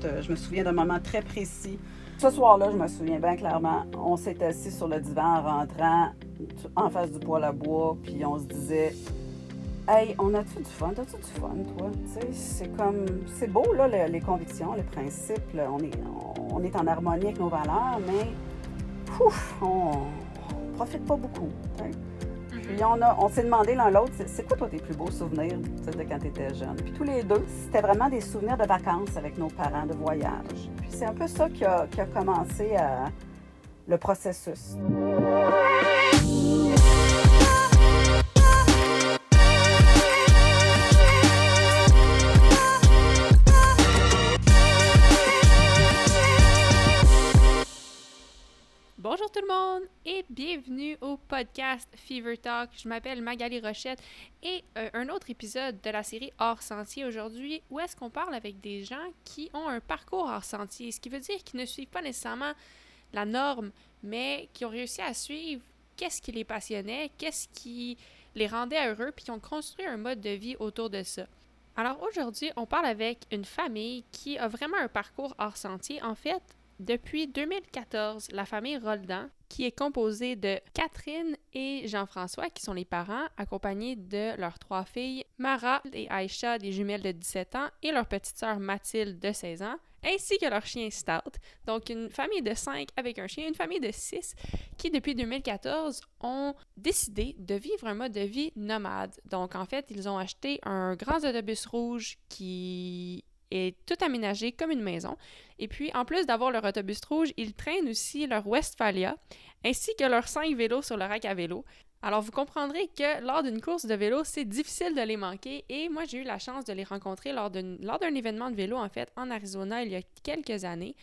forte. Je me souviens d'un moment très précis. Ce soir-là, je me souviens bien clairement, on s'est assis sur le divan en rentrant en face du poêle à bois, puis on se disait Hey, on a-tu du fun? T'as-tu du fun, toi? c'est comme. C'est beau, là, les, convictions, les principes. on, est, on, est en harmonie avec nos valeurs, mais. Ouf, on, profite pas beaucoup. Puis on, s'est demandé l'un l'autre, c'est quoi toi tes plus beaux souvenirs de quand tu étais jeune? Puis tous les deux, c'était vraiment des souvenirs de vacances avec nos parents, de voyage. Puis c'est un peu ça qui a, commencé à, le processus. Tout le monde et bienvenue au podcast Fever Talk. Je m'appelle Magali Rochette et euh, un autre épisode de la série Hors Sentier aujourd'hui où est-ce qu'on parle avec des gens qui ont un parcours hors sentier, ce qui veut dire qu'ils ne suivent pas nécessairement la norme, mais qui ont réussi à suivre qu'est-ce qui les passionnait, qu'est-ce qui les rendait heureux, puis qui ont construit un mode de vie autour de ça. Alors aujourd'hui, on parle avec une famille qui a vraiment un parcours hors sentier. En fait, depuis 2014, la famille Roldan, qui est composée de Catherine et Jean-François, qui sont les parents, accompagnés de leurs trois filles, Mara et Aïcha, des jumelles de 17 ans, et leur petite sœur Mathilde, de 16 ans, ainsi que leur chien Stout. Donc, une famille de 5 avec un chien, une famille de 6 qui, depuis 2014, ont décidé de vivre un mode de vie nomade. Donc, en fait, ils ont acheté un grand autobus rouge qui est tout aménagé comme une maison. Et puis, en plus d'avoir leur autobus rouge, ils traînent aussi leur Westphalia, ainsi que leurs cinq vélos sur le rack à vélo. Alors, vous comprendrez que lors d'une course de vélo, c'est difficile de les manquer. Et moi, j'ai eu la chance de les rencontrer lors d'un événement de vélo, en fait, en Arizona, il y a quelques années.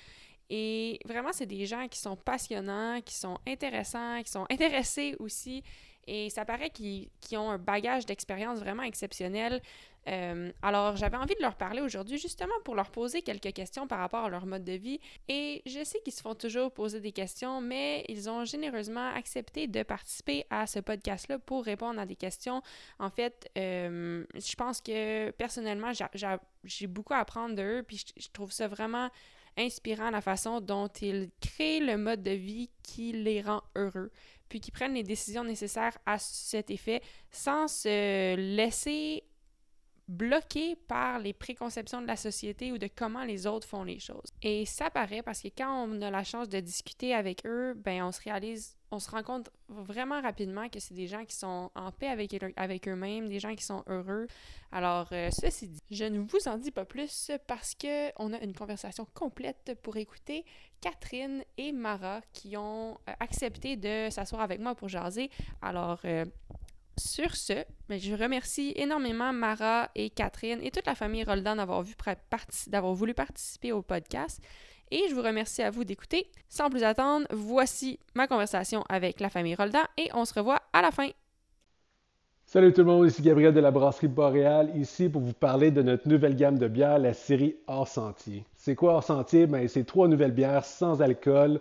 Et vraiment, c'est des gens qui sont passionnants, qui sont intéressants, qui sont intéressés aussi. Et ça paraît qu'ils ont un bagage d'expérience vraiment exceptionnel. Euh, alors, j'avais envie de leur parler aujourd'hui justement pour leur poser quelques questions par rapport à leur mode de vie. Et je sais qu'ils se font toujours poser des questions, mais ils ont généreusement accepté de participer à ce podcast-là pour répondre à des questions. En fait, euh, je pense que personnellement, j'ai beaucoup à apprendre d'eux, puis je trouve ça vraiment inspirant la façon dont ils créent le mode de vie qui les rend heureux puis qui prennent les décisions nécessaires à cet effet sans se laisser bloqué par les préconceptions de la société ou de comment les autres font les choses. Et ça paraît parce que quand on a la chance de discuter avec eux, ben on se réalise, on se rend compte vraiment rapidement que c'est des gens qui sont en paix avec, avec eux-mêmes, des gens qui sont heureux. Alors, euh, ceci dit, je ne vous en dis pas plus parce que on a une conversation complète pour écouter Catherine et Mara qui ont euh, accepté de s'asseoir avec moi pour jaser. Alors, euh, sur ce, ben, je remercie énormément Mara et Catherine et toute la famille Roldan d'avoir, voulu participer au podcast. Et je vous remercie à vous d'écouter. Sans plus attendre, voici ma conversation avec la famille Roldan et on se revoit à la fin. Salut tout le monde, ici Gabriel de la brasserie Boréal, ici pour vous parler de notre nouvelle gamme de bières, la série Hors Sentier. C'est quoi Hors Sentier? Ben, c'est trois nouvelles bières sans alcool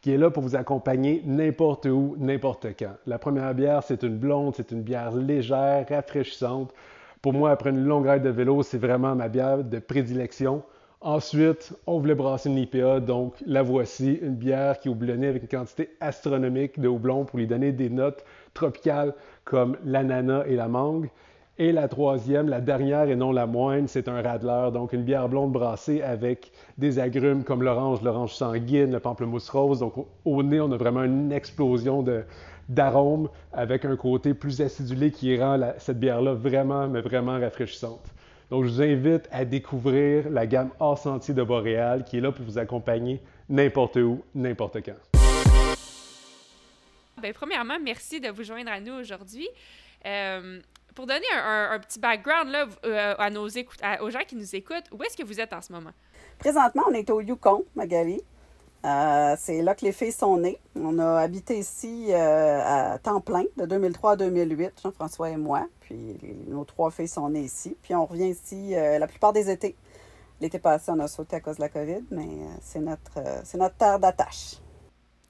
qui est là pour vous accompagner n'importe où, n'importe quand. La première bière, c'est une blonde, c'est une bière légère, rafraîchissante. Pour moi, après une longue ride de vélo, c'est vraiment ma bière de prédilection. Ensuite, on voulait brasser une IPA, donc la voici, une bière qui est houblonnée avec une quantité astronomique de houblon pour lui donner des notes tropicales comme l'ananas et la mangue. Et la troisième, la dernière et non la moindre, c'est un radler, donc une bière blonde brassée avec des agrumes comme l'orange, l'orange sanguine, le pamplemousse rose. Donc au nez, on a vraiment une explosion d'arômes avec un côté plus acidulé qui rend cette bière-là vraiment, mais vraiment rafraîchissante. Donc je vous invite à découvrir la gamme hors sentier de Boréal qui est là pour vous accompagner n'importe où, n'importe quand. Bien, premièrement, merci de vous joindre à nous aujourd'hui. Euh, pour donner un, petit background là, euh, à nos aux gens qui nous écoutent, où est-ce que vous êtes en ce moment? Présentement, on est au Yukon, Magali. Euh, c'est là que les filles sont nées. On a habité ici euh, à temps plein de 2003 à 2008, Jean-François et moi. Puis nos trois filles sont nées ici. Puis on revient ici la plupart des étés. L'été passé, on a sauté à cause de la COVID, mais c'est notre, c'est notre terre d'attache.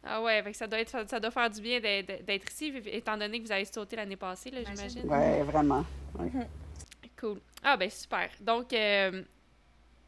Ah ouais, ça doit, être, ça doit faire du bien d'être ici, étant donné que vous avez sauté l'année passée, j'imagine. Oui, vraiment. Cool. Ah ben super. Donc, euh,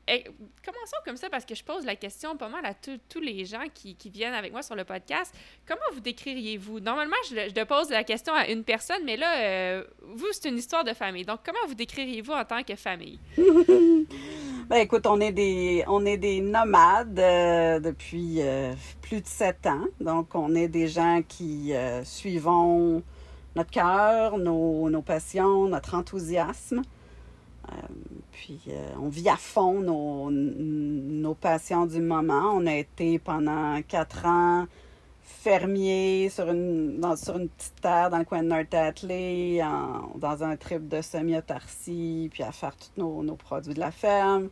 eh, commençons comme ça parce que je pose la question pas mal à tous les gens qui, viennent avec moi sur le podcast. Comment vous décririez-vous? Normalement, je, je, pose la question à une personne, mais là, euh, vous, c'est une histoire de famille. Donc, comment vous décririez-vous en tant que famille? ben, écoute, on est des, on est des nomades euh, depuis euh, plus de sept ans. Donc, on est des gens qui suivons notre cœur, nos, nos passions, notre enthousiasme. Euh, puis euh, on vit à fond nos, nos, passions du moment. On a été pendant quatre ans fermier sur une, dans, sur une petite terre dans le coin de North Atlee, dans un trip de semi-autarcie, puis à faire tous nos, nos, produits de la ferme.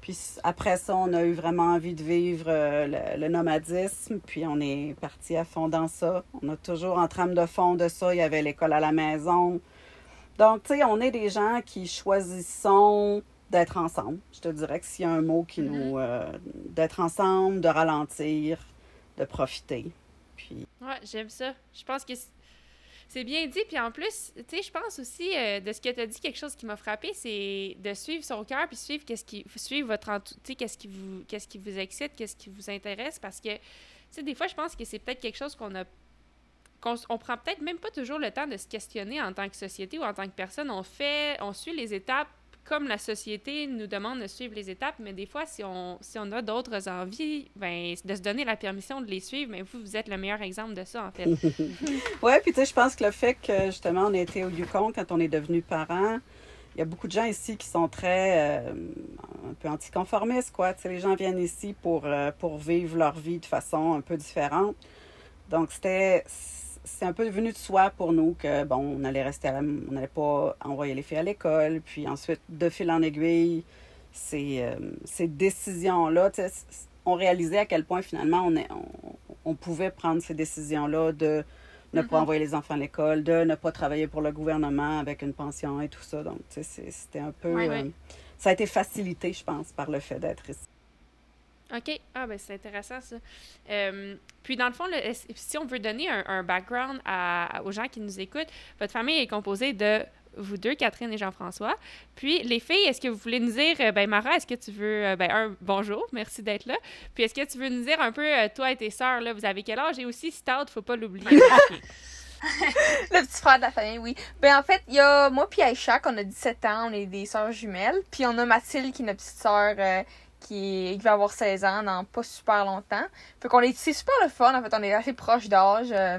Puis après ça, on a eu vraiment envie de vivre euh, le, le, nomadisme, puis on est parti à fond dans ça. On a toujours en trame de fond de ça, il y avait l'école à la maison. Donc, tu sais, on est des gens qui choisissons d'être ensemble. Je te dirais que s'il y a un mot qui mm-hmm. nous. Euh, d'être ensemble, de ralentir, de profiter. Puis... Ouais, j'aime ça. Je pense que c'est bien dit. Puis en plus, tu sais, je pense aussi euh, de ce que tu as dit, quelque chose qui m'a frappé, c'est de suivre son cœur puis suivre qu'est-ce qui suivre votre qu'est-ce qui vous qu'est-ce qui vous excite, qu'est-ce qui vous intéresse parce que tu sais des fois je pense que c'est peut-être quelque chose qu'on a on, prend peut-être même pas toujours le temps de se questionner en tant que société ou en tant que personne. On fait, on suit les étapes comme la société nous demande de suivre les étapes, mais des fois, si on, si on a d'autres envies, ben, de se donner la permission de les suivre, mais vous, vous êtes le meilleur exemple de ça, en fait. oui, puis tu sais, je pense que le fait que, justement, on a été au Yukon quand on est devenu parents, il y a beaucoup de gens ici qui sont très euh, un peu anticonformistes, quoi. Tu sais, les gens viennent ici pour, euh, pour vivre leur vie de façon un peu différente. Donc, c'était c'est un peu devenu de soi pour nous que, bon, on allait rester à la, on n'allait pas envoyer les filles à l'école. Puis ensuite, de fil en aiguille, ces, euh, ces décisions-là, on réalisait à quel point finalement on, est, on, pouvait prendre ces décisions-là de ne pas mm-hmm. envoyer les enfants à l'école, de ne pas travailler pour le gouvernement avec une pension et tout ça. Donc, c'était un peu... Euh, ça a été facilité, je pense, par le fait d'être ici. OK. Ah, ben c'est intéressant, ça. Euh, puis, dans le fond, si on veut donner un, background aux gens qui nous écoutent, votre famille est composée de vous deux, Catherine et Jean-François. Puis, les filles, est-ce que vous voulez nous dire, euh, ben Mara, est-ce que tu veux, euh, ben un, bonjour, merci d'être là. Puis, est-ce que tu veux nous dire un peu, toi et tes sœurs, là, vous avez quel âge? Et aussi, Stout, faut pas l'oublier. le petit frère de la famille, oui. Ben en fait, il y a moi puis Aïcha, qu'on a 17 ans, on est des sœurs jumelles. Puis on a Mathilde, qui est notre petite sœur qui, va avoir 16 ans dans pas super longtemps. Fait qu'on est, c'est super le fun, en fait, on est assez proche d'âge. Euh,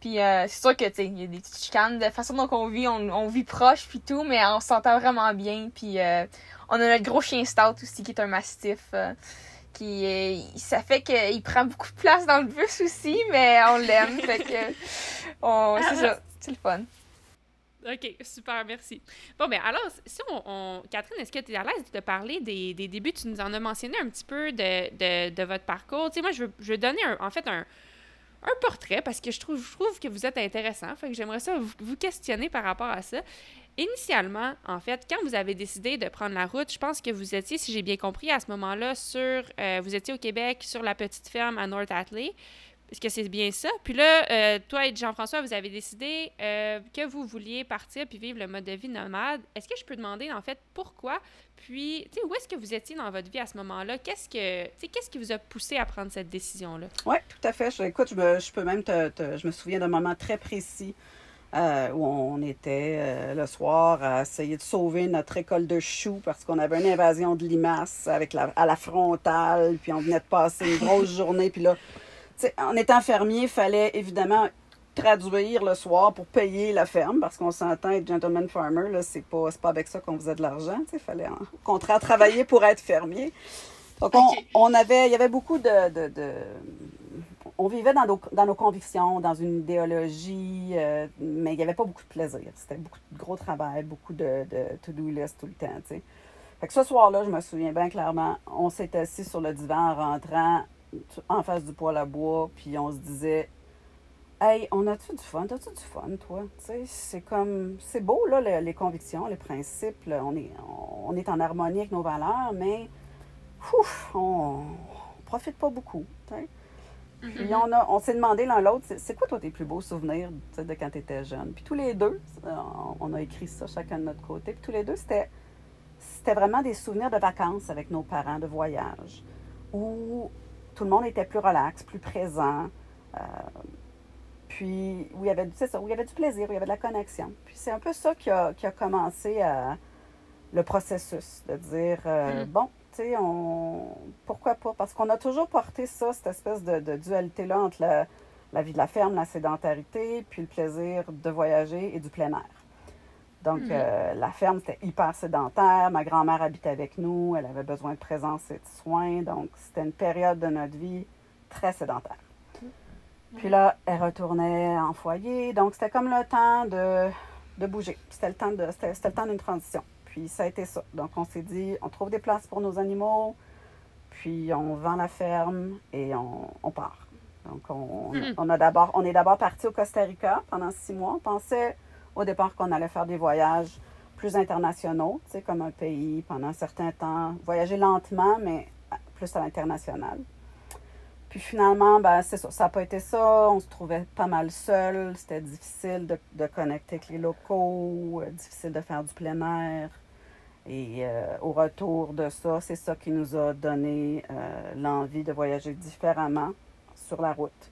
puis euh, c'est sûr que, tu il y a des petites chicanes. De façon dont on vit, on, vit proche, puis tout, mais on s'entend vraiment bien. Puis euh, on a notre gros chien Stout aussi, qui est un mastiff. qui ça fait qu'il prend beaucoup de place dans le bus aussi, mais on l'aime. fait que, c'est ça, c'est le fun. OK, super, merci. Bon, ben alors, si on. Catherine, est-ce que tu es à l'aise de te parler des, des, débuts? Tu nous en as mentionné un petit peu de, de, de votre parcours. Tu sais, moi, je veux, je veux donner, un, en fait, un, un portrait parce que je trouve, je trouve que vous êtes intéressant. Fait que j'aimerais ça vous, vous, questionner par rapport à ça. Initialement, en fait, quand vous avez décidé de prendre la route, je pense que vous étiez, si j'ai bien compris, à ce moment-là, sur. Euh, vous étiez au Québec, sur la petite ferme à North Atlee. Est-ce que c'est bien ça? Puis là, euh, toi et Jean-François, vous avez décidé euh, que vous vouliez partir puis vivre le mode de vie nomade. Est-ce que je peux demander, en fait, pourquoi? Puis, tu sais, où est-ce que vous étiez dans votre vie à ce moment-là? Qu'est-ce que, qu'est-ce qui vous a poussé à prendre cette décision-là? Oui, tout à fait. Je, écoute, je, me, je peux même te, Je me souviens d'un moment très précis euh, où on était le soir à essayer de sauver notre école de choux parce qu'on avait une invasion de limaces avec la, à la frontale, puis on venait de passer une grosse journée, puis là en étant fermier, il fallait évidemment traduire le soir pour payer la ferme, parce qu'on s'entend être gentleman farmer, là, c'est pas, pas avec ça qu'on faisait de l'argent, il fallait au contraire travailler pour être fermier. Donc, on, avait, il y avait beaucoup de, on vivait dans nos, dans nos, convictions, dans une idéologie, euh, mais il n'y avait pas beaucoup de plaisir. C'était beaucoup de gros travail, beaucoup de, de to-do list tout le temps, Fait que ce soir-là, je me souviens bien clairement, on s'est assis sur le divan en rentrant, en face du poêle à bois, puis on se disait Hey, on a-tu du fun? T'as-tu du fun, toi? c'est comme. C'est beau, là, les, convictions, les principes. on, est, on est en harmonie avec nos valeurs, mais. Ouf, on, profite pas beaucoup. Puis mm-hmm. on, a, on s'est demandé l'un l'autre, c'est quoi, toi, tes plus beaux souvenirs de quand tu étais jeune? Puis tous les deux, on a écrit ça chacun de notre côté. Puis tous les deux, c'était c'était vraiment des souvenirs de vacances avec nos parents, de voyage, où tout le monde était plus relax, plus présent. Euh, puis où il, y avait, ça, où il y avait du plaisir, où il y avait de la connexion. Puis c'est un peu ça qui a, qui a commencé à, le processus, de dire, euh, Mm. bon, tu sais, on... pourquoi pas? Parce qu'on a toujours porté ça, cette espèce de, de dualité-là entre la, la vie de la ferme, la sédentarité, puis le plaisir de voyager et du plein air. Donc, Mhm. euh, la ferme, c'était hyper sédentaire. Ma grand-mère habitait avec nous. Elle avait besoin de présence et de soins. Donc, c'était une période de notre vie très sédentaire. Puis là, elle retournait en foyer. Donc, c'était comme le temps de, de bouger. C'était le temps de, c'était, c'était le temps d'une transition. Puis, ça a été ça. Donc, on s'est dit, on trouve des places pour nos animaux. Puis, on vend la ferme et on, on part. Donc, on, on a d'abord, on est d'abord parti au Costa Rica pendant six mois. On pensait au départ qu'on allait faire des voyages plus internationaux, tu sais, comme un pays pendant un certain temps, voyager lentement, mais plus à l'international. Puis finalement, ben, c'est ça, ça n'a pas été ça. On se trouvait pas mal seul. C'était difficile de, de connecter avec les locaux, euh, difficile de faire du plein air. Et euh, au retour de ça, c'est ça qui nous a donné euh, l'envie de voyager différemment sur la route.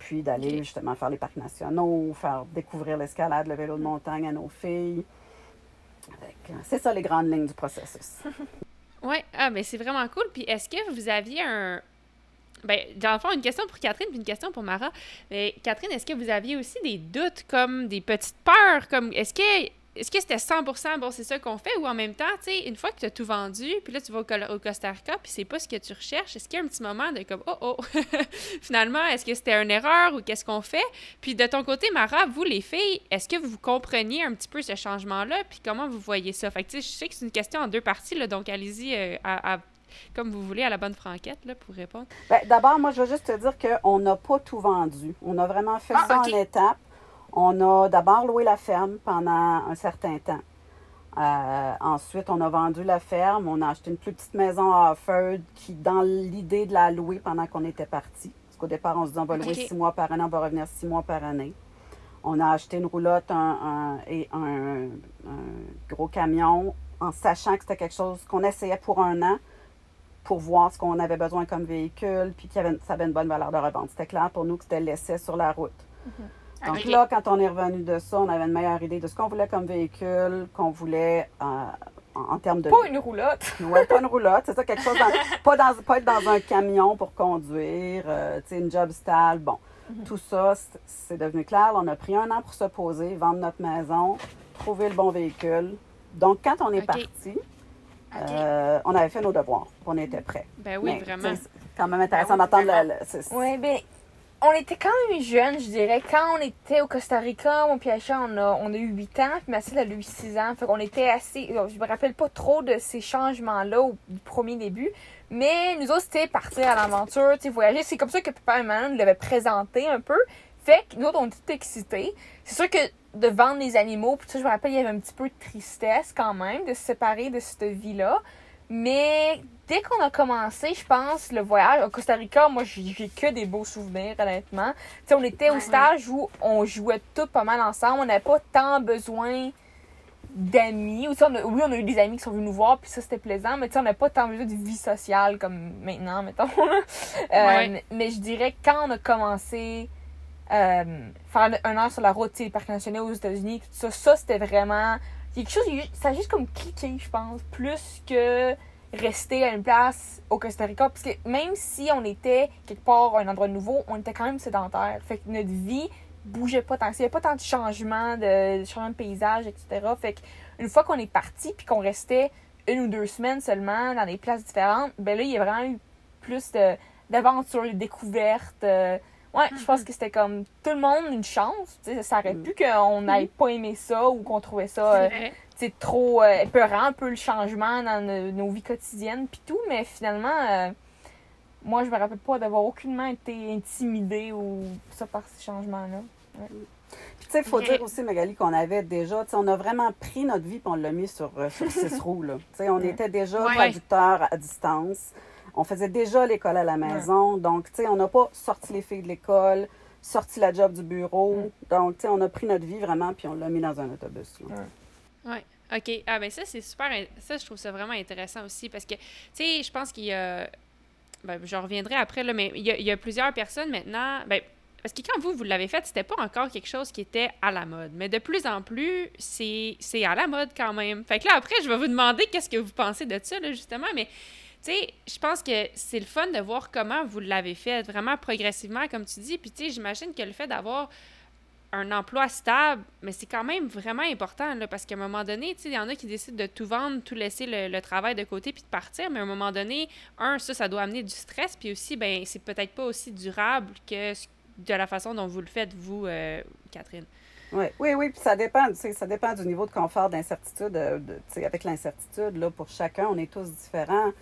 Puis d'aller justement faire les parcs nationaux, faire découvrir l'escalade, le vélo de montagne à nos filles. Que, C'est ça les grandes lignes du processus. Oui, ah, ben c'est vraiment cool. Puis est-ce que vous aviez un. Ben, dans le fond, une question pour Catherine puis une question pour Mara. Mais Catherine, est-ce que vous aviez aussi des doutes, comme des petites peurs, comme est-ce que est-ce que c'était 100% bon, c'est ça qu'on fait, ou en même temps, tu sais, une fois que tu as tout vendu, puis là tu vas au, Costa Rica, puis c'est pas ce que tu recherches, est-ce qu'il y a un petit moment de comme oh oh, finalement, est-ce que c'était une erreur ou qu'est-ce qu'on fait? Puis de ton côté, Mara, vous les filles, est-ce que vous compreniez un petit peu ce changement-là, puis comment vous voyez ça? Fait que tu sais, je sais que c'est une question en deux parties, là, donc allez-y euh, à, à- comme vous voulez à la bonne franquette là, pour répondre. Ben, D'abord, moi, je veux juste te dire qu'on n'a pas tout vendu. On a vraiment fait Ah, ça en étapes. On a d'abord loué la ferme pendant un certain temps. Euh, ensuite, on a vendu la ferme. On a acheté une plus petite maison à Offord qui, dans l'idée de la louer pendant qu'on était parti. Parce qu'au départ, on se dit on va louer six mois par année, on va revenir six mois par année. On a acheté une roulotte un, un- et un, un gros camion en sachant que c'était quelque chose qu'on essayait pour un an pour voir ce qu'on avait besoin comme véhicule, puis avait, ça avait une bonne valeur de revente. C'était clair pour nous que c'était l'essai sur la route. Donc là, quand on est revenu de ça, on avait une meilleure idée de ce qu'on voulait comme véhicule, qu'on voulait euh, en, en termes de... Pas une roulotte. Ouais, pas une roulotte, c'est ça, quelque chose, dans- pas, dans, pas être dans un camion pour conduire, euh, tu sais, une job style, bon. Tout ça, c'est- devenu clair. On a pris un an pour se poser, vendre notre maison, trouver le bon véhicule. Donc, quand on est parti, euh, on avait fait nos devoirs, on était prêts. Ben oui, Mais, vraiment. C'est quand même intéressant Ben oui, d'entendre le- Ouais, ben, on était quand même jeunes, je dirais. Quand on était au Costa Rica, mon on a, eu 8 ans, puis Mathilde elle a eu 6 ans. Fait qu'on était assez. Je me rappelle pas trop de ces changements-là au premier début. Mais nous autres, c'était partir à l'aventure, tu voyager. C'est comme ça que papa et maman nous l'avaient présenté un peu. Fait que nous autres, on était excités. C'est sûr que de vendre les animaux, puis ça, je me rappelle, il y avait un petit peu de tristesse quand même de se séparer de cette vie-là. Mais dès qu'on a commencé, je pense, le voyage au Costa Rica, moi, j'ai que des beaux souvenirs, honnêtement. Tu sais, on était au Ouais. stage où on jouait tous pas mal ensemble. On n'avait pas tant besoin d'amis. Ou, on a- oui, on a eu des amis qui sont venus nous voir, puis ça, c'était plaisant. Mais tu sais, on n'a pas tant besoin de vie sociale comme maintenant, mettons. Euh, Ouais. mais, je dirais que quand on a commencé euh, faire un an sur la route, tu sais, les parcs nationaux aux États-Unis, tout ça, ça, c'était vraiment quelque chose, ça juste comme cliqué, je pense, plus que rester à une place au Costa Rica. Parce que même si on était quelque part à un endroit nouveau, on était quand même sédentaire. Fait que notre vie bougeait pas tant. Il n'y avait pas tant de changements, de, changements de paysage, etc. Fait que une fois qu'on est parti puis qu'on restait une ou deux semaines seulement dans des places différentes, ben là, il y a vraiment eu plus d'aventures, de découvertes. euh, ouais, je pense que c'était comme tout le monde une chance. Tu sais, ça aurait pu qu'on n'ait pas aimé ça ou qu'on trouvait ça euh, trop euh, épeurant un peu le changement dans nos, nos vies quotidiennes puis tout mais finalement euh, moi je me rappelle pas d'avoir aucunement été intimidée ou ça par ces changements là Puis, tu sais, il faut dire aussi, Magali, qu'on avait déjà, tu sais, on a vraiment pris notre vie et on l'a mis sur, euh, sur six roues, là. Tu sais, on était déjà Ouais. traducteurs à distance. On faisait déjà l'école à la maison. Donc, tu sais, on n'a pas sorti les filles de l'école, sorti la job du bureau. Donc, tu sais, on a pris notre vie vraiment puis on l'a mis dans un autobus, là. Ouais. OK. Ah, ben ça, c'est super. Ça, je trouve ça vraiment intéressant aussi parce que, tu sais, je pense qu'il y a. Ben, je reviendrai après, là, mais il y, a, il y a plusieurs personnes maintenant. Ben, parce que quand vous, vous l'avez fait, c'était pas encore quelque chose qui était à la mode. Mais de plus en plus, c'est à la mode quand même. Fait que là, après, je vais vous demander qu'est-ce que vous pensez de ça, là, justement. Mais, tu sais, je pense que c'est le fun de voir comment vous l'avez fait, vraiment progressivement, comme tu dis. Puis, tu sais, j'imagine que le fait d'avoir un emploi stable, mais c'est quand même vraiment important, là, parce qu'à un moment donné, tu sais, il y en a qui décident de tout vendre, tout laisser le, travail de côté puis de partir, mais à un moment donné, un, ça, ça doit amener du stress, puis aussi, ben c'est peut-être pas aussi durable que de la façon dont vous le faites, vous, euh, Catherine. Oui, oui, oui, puis ça dépend, ça dépend du niveau de confort, d'incertitude, euh, avec l'incertitude, là, pour chacun, on est tous différents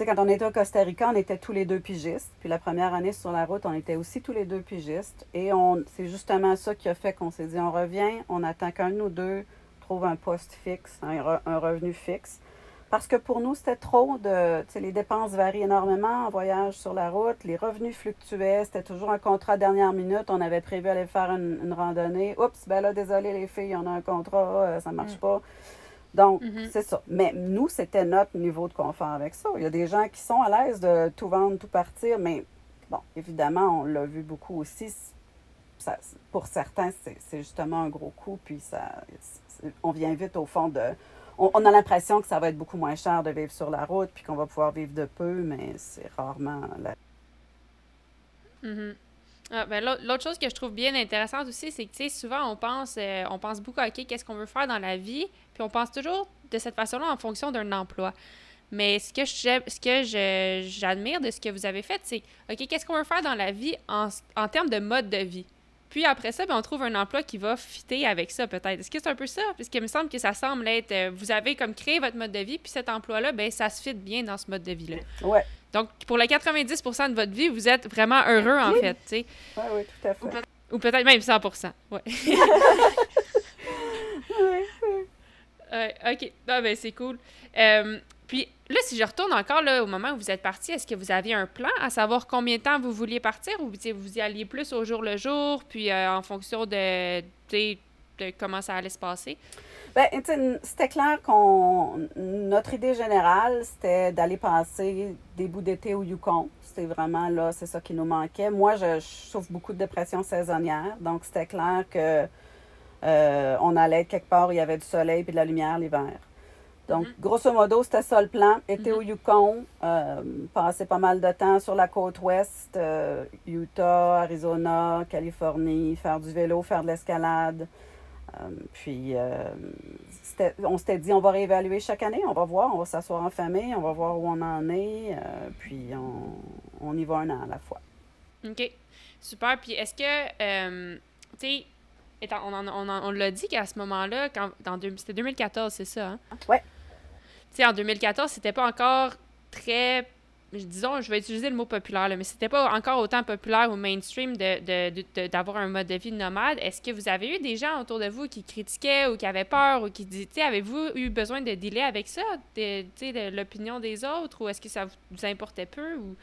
sais, quand on était au Costa Rica, on était tous les deux pigistes. Puis la première année sur la route, on était aussi tous les deux pigistes. Et on, c'est justement ça qui a fait qu'on s'est dit, on revient, on attend qu'un de nous deux trouve un poste fixe, un, revenu fixe. Parce que pour nous, c'était trop de. Tu sais, les dépenses varient énormément en voyage sur la route. Les revenus fluctuaient. C'était toujours un contrat dernière minute. On avait prévu aller faire une, randonnée. Oups, ben là, désolé les filles, on a un contrat, euh, ça marche mm. pas. Donc, mhm. c'est ça. Mais nous, c'était notre niveau de confort avec ça. Il y a des gens qui sont à l'aise de tout vendre, tout partir, mais bon, évidemment, on l'a vu beaucoup aussi. Ça, pour certains, c'est justement un gros coup, puis ça, on vient vite au fond de. On, a l'impression que ça va être beaucoup moins cher de vivre sur la route, puis qu'on va pouvoir vivre de peu, mais c'est rarement la. Mhm. Ah, ben, L'autre chose que je trouve bien intéressante aussi, c'est que souvent on pense, euh, on pense beaucoup à OK, qu'est-ce qu'on veut faire dans la vie, puis on pense toujours de cette façon-là en fonction d'un emploi. Mais ce que que j'admire de ce que vous avez fait, c'est OK, qu'est-ce qu'on veut faire dans la vie en, en termes de mode de vie? Puis après ça, ben, on trouve un emploi qui va fitter avec ça, peut-être. Est-ce que c'est un peu ça? Parce qu'il me semble que ça semble être. Euh, vous avez comme créé votre mode de vie, puis cet emploi-là, ben, ça se fit bien dans ce mode de vie-là. Ouais. Donc, pour les 90% de votre vie, vous êtes vraiment heureux, en fait, tu sais. Oui, oui, tout à fait. Ou, peut-être même 100 ouais. ouais, OK. Ah, ben, c'est cool. Euh, puis là, si je retourne encore là, au moment où vous êtes parti, est-ce que vous aviez un plan à savoir combien de temps vous vouliez partir ou vous y alliez plus au jour le jour, puis euh, en fonction de, de, comment ça allait se passer? Bien, c'était clair qu'on. Notre idée générale, c'était d'aller passer des bouts d'été au Yukon. C'était vraiment là, c'est ça qui nous manquait. Moi, je, souffre beaucoup de dépression saisonnière, donc c'était clair que euh, on allait être quelque part où il y avait du soleil et de la lumière l'hiver. Donc, mhm. grosso modo, c'était ça le plan. Été au mhm. Yukon, euh, passer pas mal de temps sur la côte ouest, euh, Utah, Arizona, Californie, faire du vélo, faire de l'escalade. Euh, puis, on s'était dit, on va réévaluer chaque année, on va voir, on va s'asseoir en famille, on va voir où on en est, puis on, on, y va un an à la fois. OK. Super. Puis, est-ce que, tu sais, on, on, on l'a dit qu'à ce moment-là, quand, c'était 2014, c'est ça, hein? Ouais sais, en 2014, c'était pas encore très disons, je vais utiliser le mot populaire, là, mais c'était pas encore autant populaire ou mainstream d'avoir un mode de vie nomade. Est-ce que vous avez eu des gens autour de vous qui critiquaient ou qui avaient peur ou qui disaient, avez-vous eu besoin de dealer avec ça, de, de l'opinion des autres, ou est-ce que ça vous importait peu? Ou...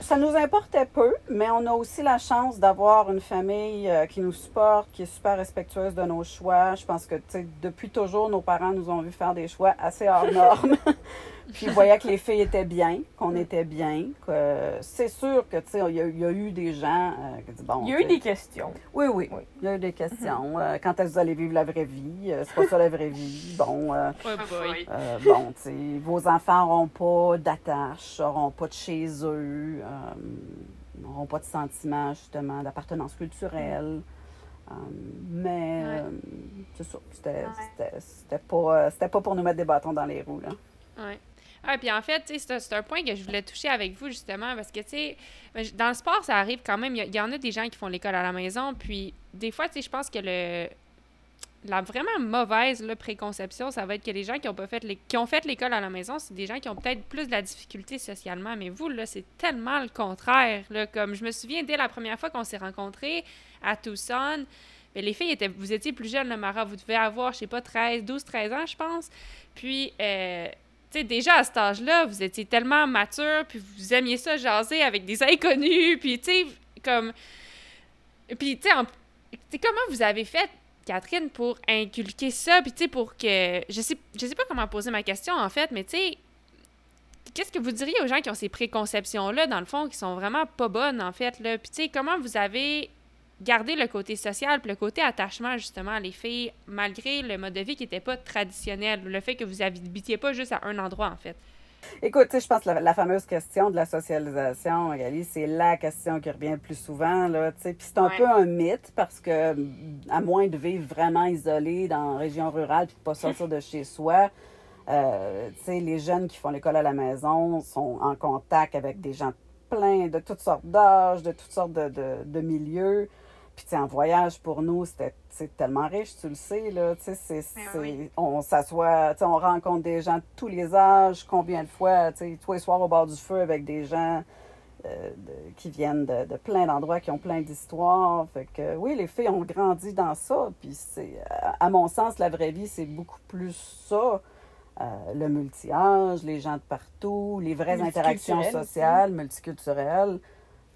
Ça, nous importait peu, mais on a aussi la chance d'avoir une famille euh, qui nous supporte, qui est super respectueuse de nos choix. Je pense que depuis toujours, nos parents nous ont vu faire des choix assez hors normes. Puis ils voyaient que les filles étaient bien, qu'on était bien. c'est sûr que, tu sais, il y, a eu des gens euh, qui disent, bon... Il y a eu des questions. Oui, oui, Il y a eu des questions. Euh, quand est-ce que vous allez vivre la vraie vie? c'est pas ça la vraie vie. Bon, bon, tu sais, vos enfants n'auront pas d'attache, n'auront pas de chez eux, n'auront pas de sentiment, justement, d'appartenance culturelle. mais c'est ça, c'était pas, pas pour nous mettre des bâtons dans les roues. Là. Ouais. Ah, puis en fait, c'est un point que je voulais toucher avec vous, justement, parce que, tu sais, ben, dans le sport, ça arrive quand même. Il y, en a des gens qui font l'école à la maison, puis des fois, tu sais, je pense que le la vraiment mauvaise préconception, ça va être que les gens qui ont fait l'école à la maison, c'est des gens qui ont peut-être plus de la difficulté socialement. Mais vous, là, c'est tellement le contraire. Là, comme je me souviens dès la première fois qu'on s'est rencontrés à Tucson, ben, les filles étaient, vous étiez plus jeunes, le Mara, vous devez avoir, je sais pas, 13, 12, 13 ans, je pense. Puis euh, déjà à cet âge-là, vous étiez tellement mature, puis vous aimiez ça jaser avec des inconnus, puis tu sais, comme. Puis, tu sais, comment vous avez fait Catherine, pour inculquer ça, puis tu sais, pour que... Je sais, je sais pas comment poser ma question, en fait, mais tu sais, qu'est-ce que vous diriez aux gens qui ont ces préconceptions-là, dans le fond, qui sont vraiment pas bonnes, en fait, là? Puis tu sais, comment vous avez gardé le côté social, puis le côté attachement, justement, les filles, malgré le mode de vie qui était pas traditionnel, le fait que vous habitiez pas juste à un endroit, en fait? Écoute, je pense que la, fameuse question de la socialisation, Magali, c'est la question qui revient le plus souvent. Puis c'est un peu un mythe parce que, à moins de vivre vraiment isolé dans une région rurale puis de pas sortir de chez soi, euh, les jeunes qui font l'école à la maison sont en contact avec des gens pleins de toutes sortes d'âges, de toutes sortes de, de, de milieux. Puis, tu en voyage, pour nous, c'était tellement riche, tu le sais, là. Tu sais, ben on s'assoit, on rencontre des gens de tous les âges, combien de fois, tu sais, tous les soirs au bord du feu avec des gens euh, qui viennent de, plein d'endroits, qui ont plein d'histoires. Fait que, oui, les filles ont grandi dans ça. Puis, c'est, à mon sens, la vraie vie, c'est beaucoup plus ça. Euh, le multi-âge, les gens de partout, les vraies interactions sociales, multiculturelles,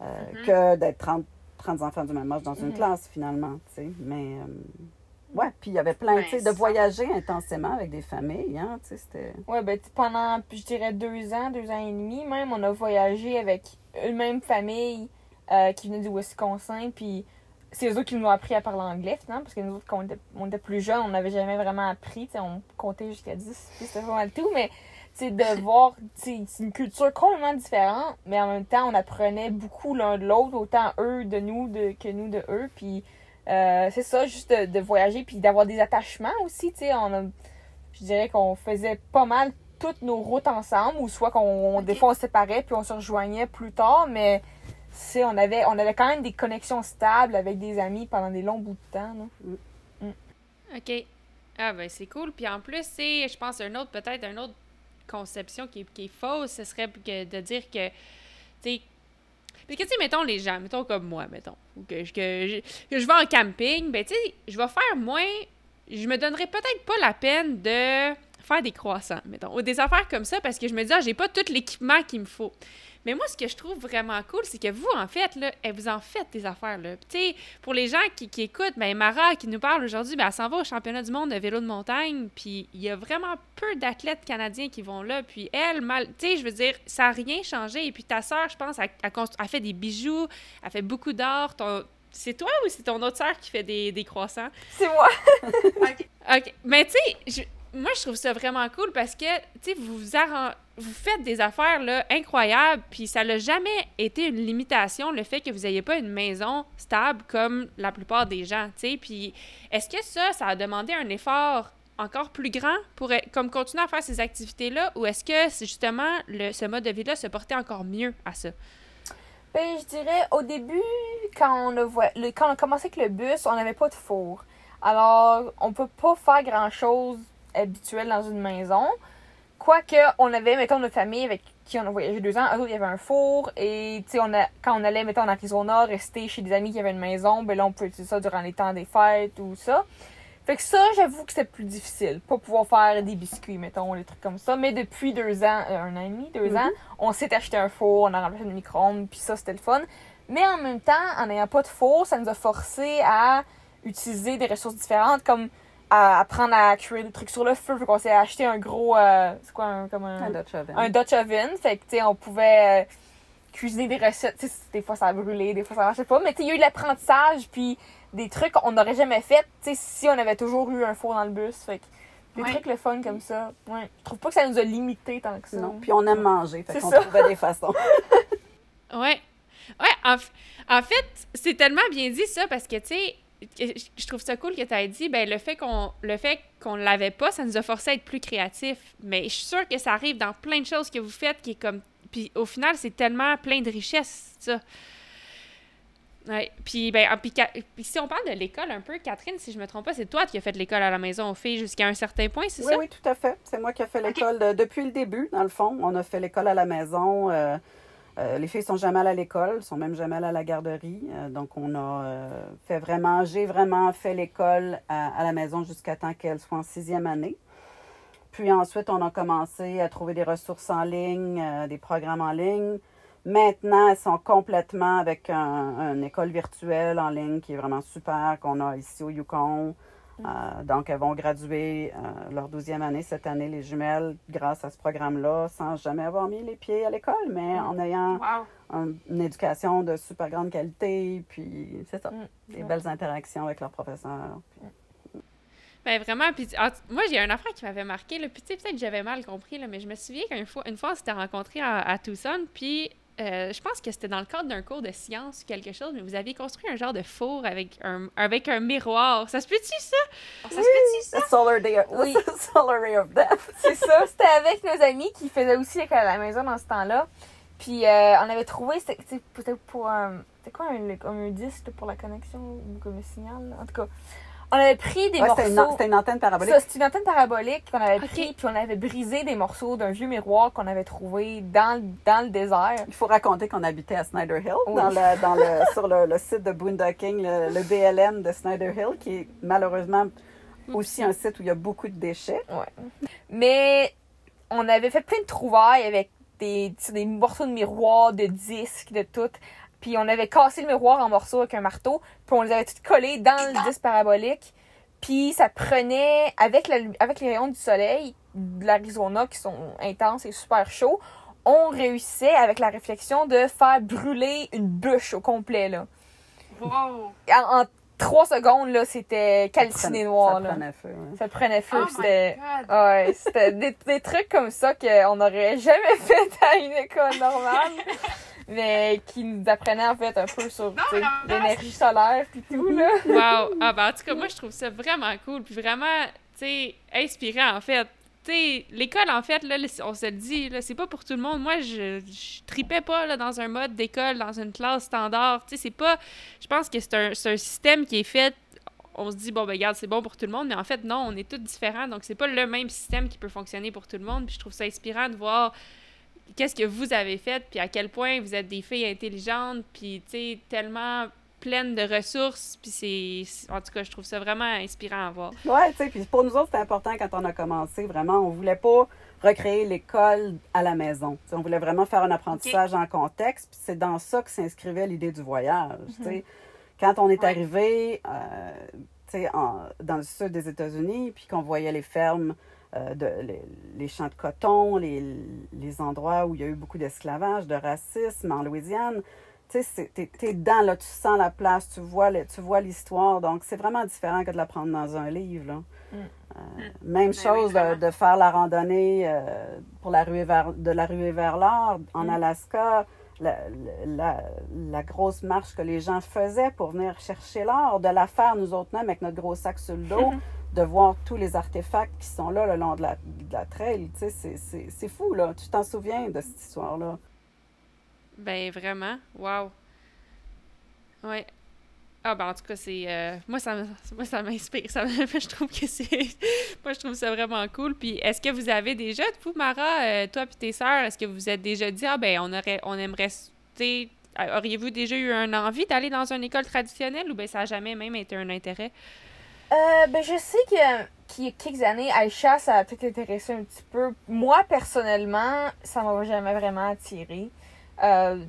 euh, mm-hmm. que d'être 30 30 enfants du même âge dans une mhm. classe, finalement, tu sais. Mais, euh, ouais, puis il y avait plein, tu sais, de voyager intensément avec des familles, hein, tu sais, c'était... Ouais, ben, pendant, je dirais, deux ans, deux ans et demi, même, on a voyagé avec une même famille euh, qui venait du Wisconsin, puis c'est eux autres qui nous ont appris à parler anglais, finalement, parce que nous autres, quand on était, plus jeunes, on n'avait jamais vraiment appris, tu sais, on comptait jusqu'à 10, puis c'était vraiment le tout, mais de voir, c'est une culture complètement différente, mais en même temps, on apprenait beaucoup l'un de l'autre, autant eux de nous de, que nous de eux. Puis euh, c'est ça, juste de, voyager, puis d'avoir des attachements aussi, tu sais. Je dirais qu'on faisait pas mal toutes nos routes ensemble, ou soit qu'on des fois on se séparait, puis on se rejoignait plus tard, mais c'est on avait, on avait quand même des connexions stables avec des amis pendant des longs bouts de temps. Mm. Mm. OK. Ah ben c'est cool. Puis en plus, c'est, je pense, un autre, peut-être un autre conception qui est, fausse, ce serait de dire que, tu sais, que, mettons les gens, mettons comme moi, mettons, ou que, que, je vais en camping, ben, tu sais, je vais faire moins, je me donnerais peut-être pas la peine de faire des croissants, mettons, ou des affaires comme ça, parce que je me dis, ah, j'ai pas tout l'équipement qu'il me faut. Mais moi, ce que je trouve vraiment cool, c'est que vous, en fait, là, vous en faites des affaires. Là. Pour les gens qui, écoutent, ben, Mara qui nous parle aujourd'hui, ben, elle s'en va au championnat du monde de vélo de montagne. Puis il y a vraiment peu d'athlètes canadiens qui vont là. Puis elle, mal, tu sais, je veux dire, ça n'a rien changé. Et puis ta sœur, je pense, elle, a fait des bijoux, elle fait beaucoup d'art. C'est toi ou c'est ton autre sœur qui fait des, des croissants? C'est moi. OK. Mais tu sais, moi, je trouve ça vraiment cool parce que, tu sais, vous, vous faites des affaires là, incroyables, puis ça n'a jamais été une limitation, le fait que vous n'ayez pas une maison stable comme la plupart des gens, tu sais. Puis est-ce que ça, ça a demandé un effort encore plus grand pour comme continuer à faire ces activités-là, ou est-ce que justement le, ce mode de vie-là se portait encore mieux à ça? Ben, je dirais, au début, quand on a, quand on a commencé avec le bus, on n'avait pas de four. Alors, on peut pas faire grand-chose habituel dans une maison. Quoique, on avait, mettons, notre famille avec qui on a voyagé deux ans, eux, il y avait un four. Et, tu sais, on a, quand on allait, mettons, en Arizona, rester chez des amis qui avaient une maison, ben là, on pouvait utiliser ça durant les temps des fêtes ou ça. Fait que ça, j'avoue que c'était plus difficile. Pas pouvoir faire des biscuits, mettons, des trucs comme ça. Mais depuis deux ans, euh, un an et demi, deux ans, mm-hmm. on s'est acheté un four, on a remplacé le micro-ondes, puis ça, c'était le fun. Mais en même temps, en n'ayant pas de four, ça nous a forcé à utiliser des ressources différentes, comme à apprendre à cuire des trucs sur le feu. Fait qu'on s'est acheté un gros. Euh, c'est quoi un, comme un, un Dutch oven. Un Dutch oven. Fait que, tu sais, on pouvait euh, cuisiner des recettes. Tu sais, des fois ça a brûlé, des fois ça marchait pas. Mais tu sais, il y a eu l'apprentissage, puis des trucs qu'on n'aurait jamais fait, tu sais, si on avait toujours eu un four dans le bus. Fait que des trucs le fun comme ça. Ouais. Je trouve pas que ça nous a limité tant que ça. Non, puis on aime manger. Fait qu'on trouvait des façons. ouais. Ouais, en, en fait, c'est tellement bien dit ça parce que, tu sais, je trouve ça cool que tu aies dit ben le fait qu'on le fait qu'on l'avait pas ça nous a forcé à être plus créatifs. Mais je suis sûre que ça arrive dans plein de choses que vous faites qui est comme puis au final c'est tellement plein de richesses ça. Ouais. puis ben ah, puis, si on parle de l'école un peu Catherine si je me trompe pas c'est toi qui as fait l'école à la maison aux filles jusqu'à un certain point c'est oui, ça? oui tout à fait. C'est moi qui ai fait l'école depuis le début dans le fond. On a fait l'école à la maison euh, euh, les filles sont jamais à l'école, sont même jamais à la garderie. Euh, donc, on a euh, fait vraiment, j'ai vraiment fait l'école à, la maison jusqu'à temps qu'elles soient en sixième année. Puis ensuite, on a commencé à trouver des ressources en ligne, des programmes en ligne. Maintenant, elles sont complètement avec une école virtuelle en ligne qui est vraiment super, qu'on a ici au Yukon. Euh, donc, elles vont graduer euh, leur douzième année cette année, les jumelles, grâce à ce programme-là, sans jamais avoir mis les pieds à l'école, mais en ayant Wow. un- une éducation de super grande qualité, puis c'est ça, Mm. des belles interactions avec leurs professeurs. Ben vraiment, puis en- moi j'ai un affaire qui m'avait marqué, là, puis tu sais, peut-être que j'avais mal compris, là, mais je me souviens qu'une fois, une fois on s'était rencontrés à, à Tucson, puis euh, je pense que c'était dans le cadre d'un cours de sciences ou quelque chose, mais vous aviez construit un genre de four avec un, avec un miroir. Ça se peut-tu, ça? Ça se fait-tu, ça? Solar, Day, Oui. the Solar Ray of Death. C'est ça. C'était avec nos amis qui faisaient aussi à la maison dans ce temps-là. Puis euh, on avait trouvé, c'était peut-être pour un. C'était quoi un, un disque pour la connexion ou comme un signal? En tout cas, on avait pris des Ouais, c'était, une, morceaux. c'était une antenne parabolique. Ça, c'est une antenne parabolique qu'on avait pris, puis on avait brisé des morceaux d'un vieux miroir qu'on avait trouvé dans, le- dans le désert. Il faut raconter qu'on habitait à Snyder Hill, Oui. dans le, dans le, sur le, le site de Boondocking, le, le BLM de Snyder Hill, qui est malheureusement aussi un site où il y a beaucoup de déchets. Ouais. Mais on avait fait plein de trouvailles avec des, des morceaux de miroir, de disques, de tout. Puis on avait cassé le miroir en morceaux avec un marteau, puis on les avait tous collés dans le disque parabolique. Puis ça prenait, avec, la, avec les rayons du soleil de l'Arizona qui sont intenses et super chauds, on réussissait avec la réflexion de faire brûler une bûche au complet. Là. Wow! En, en trois secondes, là, c'était calciné noir. Ça là. prenait feu. hein. Ça prenait feu. Oh c'était... my God! Ouais, c'était des, des trucs comme ça qu'on n'aurait jamais fait à une école normale, mais qui nous apprenaient en fait un peu sur l'énergie solaire puis tout là. Wow! Ah ben en tout cas, moi je trouve ça vraiment cool, puis vraiment, tu sais, inspirant en fait. Tu sais, l'école en fait, là, on se le dit, là, c'est pas pour tout le monde. Moi, je, je tripais pas là, dans un mode d'école, dans une classe standard. Tu sais, c'est pas... Je pense que c'est un, c'est un système qui est fait... On se dit, bon, ben regarde, c'est bon pour tout le monde, mais en fait, non, on est tous différents, donc c'est pas le même système qui peut fonctionner pour tout le monde. Puis je trouve ça inspirant de voir qu'est-ce que vous avez fait, puis à quel point vous êtes des filles intelligentes, puis tu sais, tellement pleines de ressources, puis c'est... En tout cas, je trouve ça vraiment inspirant à voir. Ouais, tu sais, puis pour nous autres, c'était important quand on a commencé, vraiment, on voulait pas recréer l'école à la maison. On voulait vraiment faire un apprentissage en contexte, puis c'est dans ça que s'inscrivait l'idée du voyage. tu sais. Quand on est Ouais. arrivé euh, en- dans le sud des États-Unis, puis qu'on voyait les fermes, euh, de, les, les champs de coton, les, les endroits où il y a eu beaucoup d'esclavage, de racisme en Louisiane, tu sais, t'es t'es dedans, là, tu sens la place, tu vois le- tu vois l'histoire. Donc, c'est vraiment différent que de l'apprendre dans un livre, là. Mm. Euh, même Ben chose oui, de, de faire la randonnée euh, pour la ruée vers, de la ruée vers l'or en Mm. Alaska, la, la, la grosse marche que les gens faisaient pour venir chercher l'or, de la faire nous autres mêmes avec notre gros sac sur le dos, de voir tous les artefacts qui sont là le long de la, de la trail. Tu sais, c'est- fou, là. Tu t'en souviens de cette histoire-là? Ben vraiment, wow. Ouais. Ah ben en tout cas, c'est... euh, moi, ça, moi, ça m'inspire. Ça, je trouve que c'est... moi, je trouve ça vraiment cool. Puis est-ce que vous avez déjà, vous, Mara, euh, toi puis tes sœurs, est-ce que vous vous êtes déjà dit, ah ben on aurait, on aimerait... Auriez-vous déjà eu une envie d'aller dans une école traditionnelle ou ben ça n'a jamais même été un intérêt? Euh, ben je sais que qu'il y a quelques années, Aïcha, ça a peut-être intéressé un petit peu. Moi, personnellement, ça m'a jamais vraiment attiré. Euh,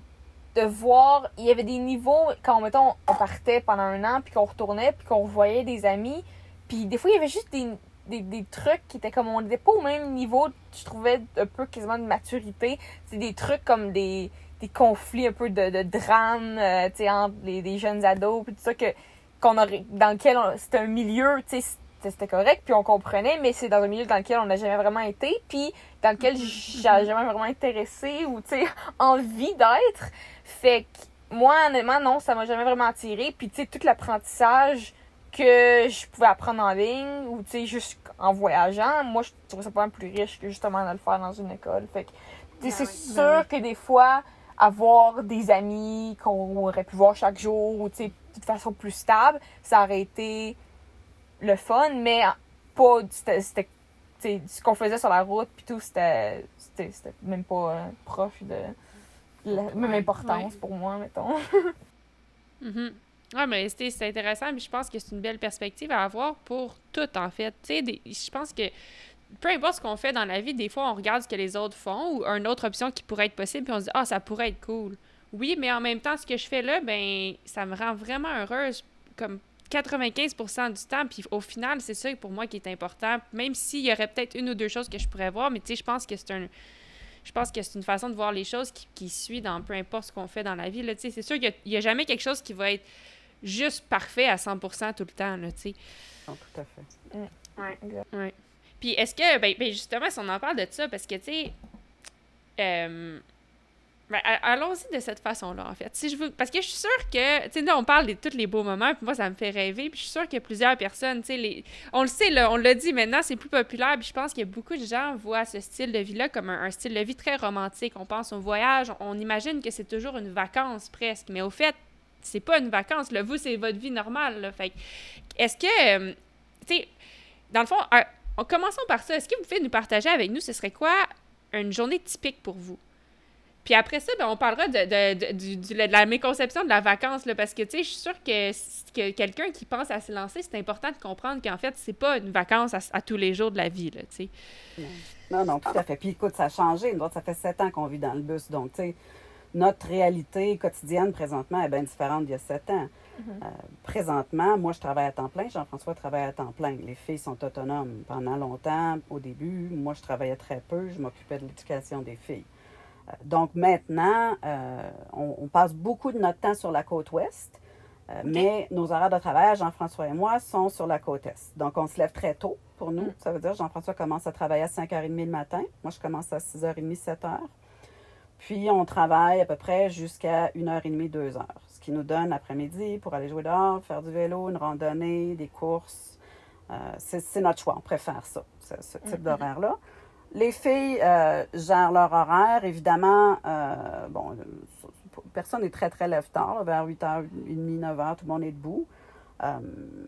de voir, il y avait des niveaux, quand, mettons, on partait pendant un an, puis qu'on retournait, puis qu'on revoyait des amis, puis des fois, il y avait juste des, des, des trucs qui étaient comme, on n'était pas au même niveau, je trouvais, un peu quasiment de maturité. C'est des trucs comme des, des conflits un peu de, de drame, euh, tu sais, entre les, des jeunes ados, puis tout ça, que qu'on aurait dans lequel c'était un milieu tu sais c'était- correct puis on comprenait mais c'est dans un milieu dans lequel on n'a jamais vraiment été puis dans lequel j'ai jamais vraiment intéressé ou tu sais envie d'être. Fait que moi honnêtement non ça m'a jamais vraiment attiré puis tu sais tout l'apprentissage que je pouvais apprendre en ligne ou tu sais juste en voyageant moi je trouvais ça pas plus riche que justement de le faire dans une école. Fait que tu sais, Ben c'est oui, sûr ben que des fois avoir des amis qu'on aurait pu voir chaque jour ou tu sais de façon plus stable, ça aurait été le fun, mais pas c'était c'était- tu sais, ce qu'on faisait sur la route puis tout c'était c'était c'était même pas euh, proche de la même importance ouais. pour moi mettons. Mhm. Ouais, mais c'était c'est intéressant, puis je pense que c'est une belle perspective à avoir pour tout, en fait. Tu sais, je pense que peu importe ce qu'on fait dans la vie, des fois, on regarde ce que les autres font ou une autre option qui pourrait être possible, puis on se dit, ah, ça pourrait être cool. Oui, mais en même temps, ce que je fais là, ben, ça me rend vraiment heureuse. Comme 95% du temps. Puis au final, c'est ça pour moi qui est important. Même s'il y aurait peut-être une ou deux choses que je pourrais voir, mais tu sais, je pense que c'est un. Je pense que c'est une façon de voir les choses qui, qui suit dans peu importe ce qu'on fait dans la vie. C'est sûr qu'il n'y a, jamais quelque chose qui va être juste parfait à 100% tout le temps. Là, sais. tout à fait. Mm. Ouais. Puis est-ce que, ben, ben, justement, si on en parle de ça, parce que, tu sais, euh, ben, allons-y de cette façon-là, en fait. Si je. Parce que je suis sûre que, tu sais, là, on parle de tous les beaux moments, puis moi, ça me fait rêver, puis je suis sûre qu'il y a plusieurs personnes, tu sais, les... on le sait, là, on l'a dit, maintenant, c'est plus populaire, puis je pense que beaucoup de gens voient ce style de vie-là comme un, style de vie très romantique. On pense au voyage, on, imagine que c'est toujours une vacance, presque, mais au fait, c'est pas une vacance. Vous, c'est votre vie normale, là. Fait est-ce que, euh, tu sais, dans le fond, commençons par ça. Est-ce que vous pouvez nous partager avec nous, ce serait quoi une journée typique pour vous? Puis après ça, ben, on parlera de, de, la méconception de la vacance, là, parce que, tu sais, je suis sûre que, quelqu'un qui pense à se lancer, c'est important de comprendre qu'en fait, c'est pas une vacance à, tous les jours de la vie, là, tu sais. Non, non, tout à fait. Puis écoute, ça a changé. Nous ça fait sept ans qu'on vit dans le bus, donc, tu sais, notre réalité quotidienne présentement est bien différente d'il y a sept ans. Mm-hmm. Euh, présentement, moi, je travaille à temps plein. Jean-François travaille à temps plein. Les filles sont autonomes. Pendant longtemps, au début, moi, je travaillais très peu. Je m'occupais de l'éducation des filles. Euh, donc maintenant, euh, on, passe beaucoup de notre temps sur la côte ouest, mais nos horaires de travail, Jean-François et moi, sont sur la côte est. Donc on se lève très tôt pour nous. Mm. Ça veut dire Jean-François commence à travailler à 5h30 le matin. Moi, je commence à 6h30, 7h. Puis on travaille à peu près jusqu'à 1h30, 2h ce qui nous donne l'après-midi pour aller jouer dehors, faire du vélo, une randonnée, des courses. Euh, c'est notre choix, on préfère ça, ce, type mm-hmm. d'horaire-là. Les filles euh, gèrent leur horaire. Évidemment, euh, bon, personne n'est très, très lève-tard. Vers 8h30, 9h, tout le monde est debout.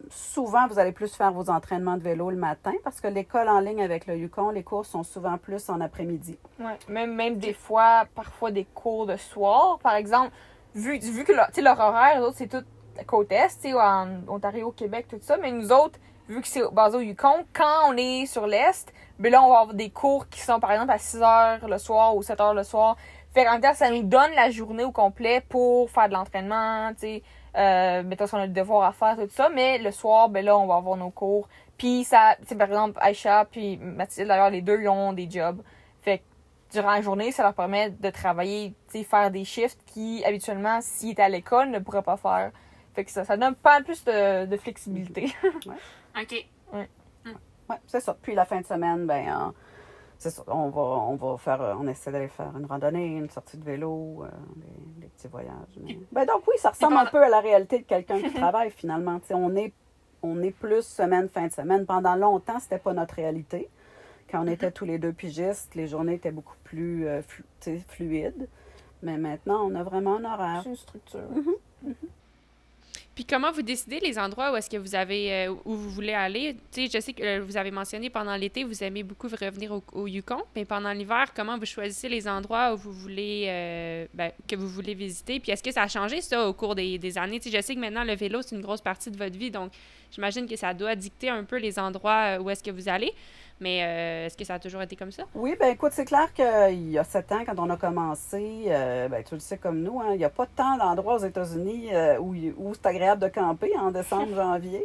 souvent, vous allez plus faire vos entraînements de vélo le matin parce que l'école en ligne avec le Yukon, les cours sont souvent plus en après-midi. Même, même des fois, parfois des cours de soir. Par exemple, vu, vu que leur, leur horaire, c'est tout côte est, en Ontario, Québec, tout ça, mais nous autres, vu que c'est basé au Yukon, quand on est sur l'Est, ben là, on va avoir des cours qui sont, par exemple, à 6 heures le soir ou 7 heures le soir. Fait qu'en même ça nous donne la journée au complet pour faire de l'entraînement, tu sais, euh, mettons si on a le devoir à faire, tout ça, mais le soir, ben là, on va avoir nos cours. Puis ça, tu par exemple, Aïcha puis Mathilde, d'ailleurs, les deux, ils ont des jobs. Fait que durant la journée, ça leur permet de travailler, faire des shifts qui, habituellement, s'ils étaient à l'école, ne pourraient pas faire. Fait que ça, ça donne pas plus de, flexibilité. ouais. OK. Ouais. ouais c'est ça. Puis la fin de semaine, ben, euh, c'est ça. On va, on va faire, euh, on essaie d'aller faire une randonnée, une sortie de vélo, euh, des, petits voyages. Ben, donc oui, ça ressemble un peu à la réalité de quelqu'un qui travaille finalement. on est, on est plus semaine, fin de semaine. Pendant longtemps, c'était pas notre réalité. Quand on était tous les deux pigistes, les journées étaient beaucoup plus euh, fluides. Mais maintenant, on a vraiment un horaire. C'est une structure. Mhm. Mhm. Puis comment vous décidez les endroits où est-ce que vous avez euh, où vous voulez aller? Tu sais, je sais que euh, vous avez mentionné pendant l'été, vous aimez beaucoup revenir au, Yukon, mais pendant l'hiver, comment vous choisissez les endroits où vous voulez ben, que vous voulez visiter? Puis est-ce que ça a changé ça au cours des, des années? Je sais que maintenant le vélo c'est une grosse partie de votre vie, donc j'imagine que ça doit dicter un peu les endroits où est-ce que vous allez. Mais euh, est-ce que ça a toujours été comme ça? Oui, ben écoute, c'est clair qu'il y a sept ans, quand on a commencé, euh, ben, tu le sais comme nous, hein, il n'y a pas tant d'endroits aux États-Unis euh, où, où c'est agréable de camper en décembre, janvier.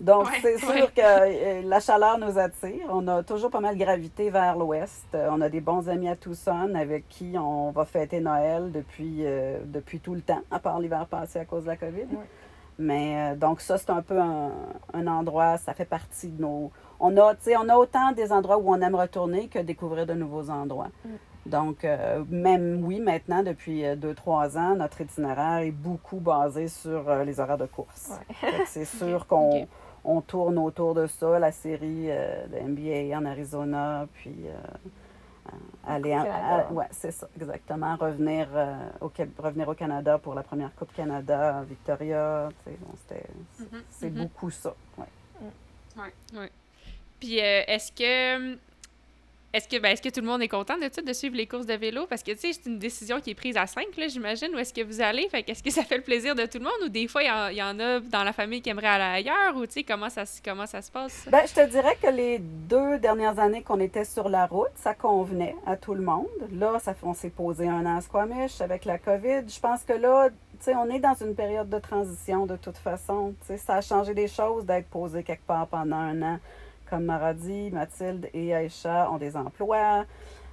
Donc, c'est sûr que la chaleur nous attire. On a toujours pas mal gravité vers l'ouest. On a des bons amis à Tucson avec qui on va fêter Noël depuis, depuis tout le temps, à part l'hiver passé à cause de la COVID. Mais donc, ça, c'est un peu un, un endroit, ça fait partie de nos on a, on a autant des endroits où on aime retourner que découvrir de nouveaux endroits. Mm. Donc, euh, même oui, maintenant, depuis euh, deux, trois ans, notre itinéraire est beaucoup basé sur euh, les horaires de course. C'est sûr qu'on on tourne autour de ça, la série de NBA en Arizona, puis aller ouais, c'est ça, exactement. Revenir, au, revenir au Canada pour la première Coupe Canada, Victoria. Mm-hmm. c'est mm-hmm. beaucoup ça. Ouais. Mm. Ouais. Puis euh, est-ce que est-ce que, ben, est-ce que tout le monde est content de, de suivre les courses de vélo? Parce que, tu sais, c'est une décision qui est prise à cinq, là, j'imagine. Où est-ce que vous allez? Fait qu'est-ce que ça fait le plaisir de tout le monde? Ou des fois, il y, en a dans la famille qui aimeraient aller ailleurs? Ou, tu sais, comment ça, comment ça se passe? Ben, je te dirais que les deux dernières années qu'on était sur la route, ça convenait à tout le monde. Là, ça, on s'est posé un an à Squamish avec la COVID. Je pense que là, tu sais, on est dans une période de transition de toute façon. Tu sais, ça a changé des choses d'être posé quelque part pendant un an. Comme Mara dit, Mathilde et Aïcha ont des emplois.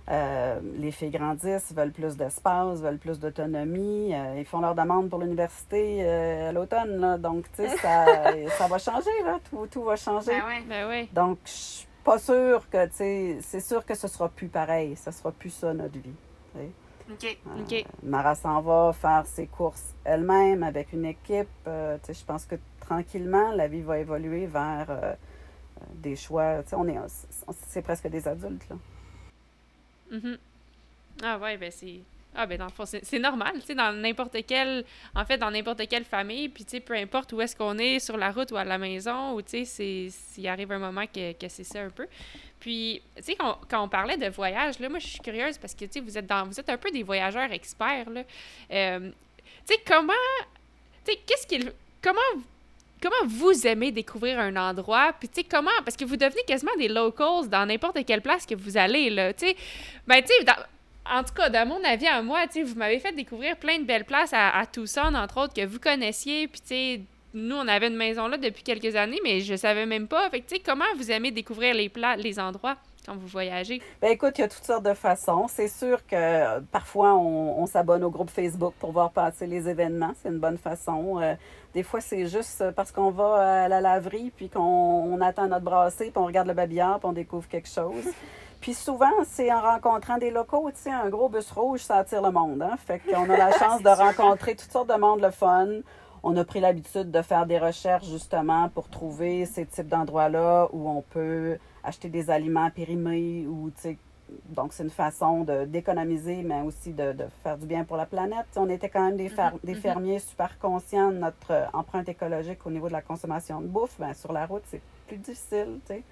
Euh, les filles grandissent, veulent plus d'espace, veulent plus d'autonomie. Euh, ils font leur demande pour l'université euh, à l'automne. Donc, tu sais, ça, ça va changer, là. Tout, tout va changer. Ben ouais. Ben oui. Donc, je suis pas sûre que, tu sais, c'est sûr que ce sera plus pareil. Ce sera plus ça, notre vie. tu sais. OK. OK. Mara s'en va faire ses courses elle-même avec une équipe. Tu sais, je pense que tranquillement, la vie va évoluer vers des choix. Tu sais, on est, c'est presque des adultes, là. Mhm. Ah ouais, ben c'est. Ah ben dans le fond, c'est normal, tu sais, dans n'importe quelle. En fait, dans n'importe quelle famille, puis tu sais, peu importe où est-ce qu'on est, sur la route ou à la maison, ou tu sais, s'il arrive un moment que, que c'est ça un peu. Puis, tu sais, quand, quand on parlait de voyage, là, moi je suis curieuse parce que tu sais, vous êtes dans. Vous êtes un peu des voyageurs experts, là. Euh, tu sais, comment. Tu sais, qu'est-ce qu'il. Comment. Comment vous aimez découvrir un endroit? Puis, tu sais, comment. Parce que vous devenez quasiment des locals dans n'importe quelle place que vous allez, là. Tu sais, ben, tu sais, en tout cas, dans mon avis à moi, tu sais, vous m'avez fait découvrir plein de belles places à, à Tucson, entre autres, que vous connaissiez. Puis, tu sais, nous, on avait une maison là depuis quelques années, mais je savais même pas. Fait que, tu sais, comment vous aimez découvrir les, plats, les endroits? Quand vous voyagez? Ben écoute, il y a toutes sortes de façons. C'est sûr que euh, parfois on, on s'abonne au groupe Facebook pour voir passer les événements. C'est une bonne façon. Euh, des fois, c'est juste parce qu'on va à la laverie puis qu'on on attend notre brassée puis on regarde le babillard puis on découvre quelque chose. Puis souvent, c'est en rencontrant des locaux. Tu sais, un gros bus rouge, ça attire le monde. Hein? Fait qu'on a la chance de rencontrer toutes sortes de monde le fun. On a pris l'habitude de faire des recherches justement pour trouver ces types d'endroits-là où on peut acheter des aliments périmés ou, tu sais, donc c'est une façon de d'économiser, mais aussi de, de faire du bien pour la planète. On était quand même des, fer- des fermiers super conscients de notre euh, empreinte écologique au niveau de la consommation de bouffe. Ben, sur la route, c'est plus difficile, tu sais.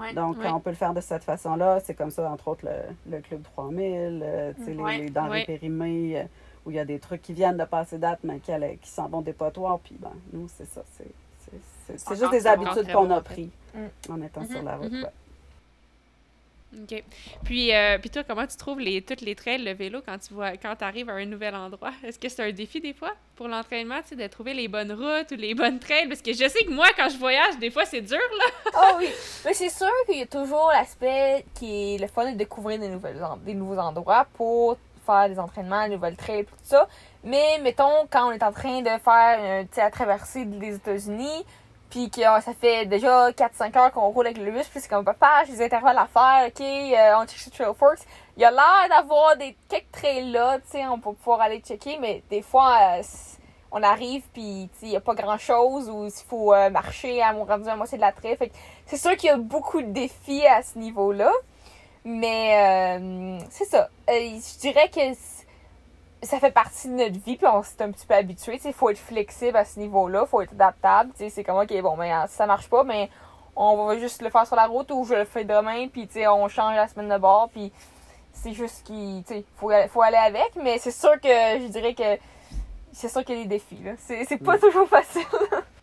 Ouais. Donc, Ouais. on peut le faire de cette façon-là. C'est comme ça, entre autres, le, le Club 3000, euh, tu sais, les- Ouais. les, denrées périmées, euh, où il y a des trucs qui viennent de passer date, mais qui, qui s'en vont des potoirs. Puis, ben, nous, c'est ça. C'est juste des habitudes qu'on a en fait. pris Mm. En étant Mhm, sur la route. mhm. ouais. OK. Puis, euh, puis toi, comment tu trouves les, toutes les trails, le vélo, quand tu vois, quand arrives à un nouvel endroit? Est-ce que c'est un défi des fois pour l'entraînement, tu sais, de trouver les bonnes routes ou les bonnes trails? Parce que je sais que moi, quand je voyage, des fois, c'est dur, là. Ah oui, mais c'est sûr qu'il y a toujours l'aspect qui est le fun de découvrir des, nouvelles, des nouveaux endroits pour faire des entraînements, des nouvelles trails, tout ça. Mais mettons, quand on est en train de faire euh, tu sais, la traversée des États-Unis, puis que euh, ça fait déjà 4-5 heures qu'on roule avec le bus, puis c'est comme papa, j'ai des intervalles à faire, ok, euh, on check sur Trail Forks. Il y a l'air d'avoir des quelques trails là, tu sais, on peut pouvoir aller checker, mais des fois, euh, on arrive, puis il n'y a pas grand chose, ou il faut euh, marcher à mon rendu à moitié de la trail. Fait c'est sûr qu'il y a beaucoup de défis à ce niveau-là. Mais c'est ça. Je dirais que ça fait partie de notre vie, puis on s'est un petit peu habitué. Il faut être flexible à ce niveau-là, faut être adaptable. tu sais, C'est comme, OK, bon, mais euh, si ça marche pas, mais on va juste le faire sur la route ou je le fais demain, puis tu sais, on change la semaine de bord, puis c'est juste qu'il tu sais, faut, faut aller avec. Mais c'est sûr que je dirais que c'est sûr qu'il y a des défis. là. C'est c'est pas toujours facile.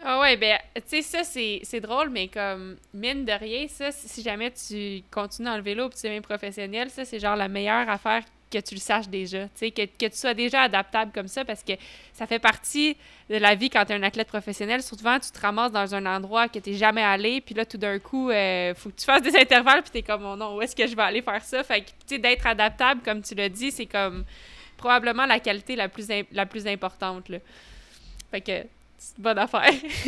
Ah ouais, ben, tu sais, ça, c'est c'est drôle, mais comme, mine de rien, ça, si si jamais tu continues dans le vélo et tu es même professionnel, ça, c'est genre la meilleure affaire que tu le saches déjà, que, que tu sois déjà adaptable comme ça, parce que ça fait partie de la vie quand tu es un athlète professionnel. Souvent, tu te ramasses dans un endroit que tu jamais allé, puis là, tout d'un coup, euh, faut que tu fasses des intervalles, puis tu es comme, oh non, où est-ce que je vais aller faire ça? Fait que, tu sais, d'être adaptable, comme tu l'as dit, c'est comme probablement la qualité la plus, la plus importante, là. Fait que, c'est une bonne affaire.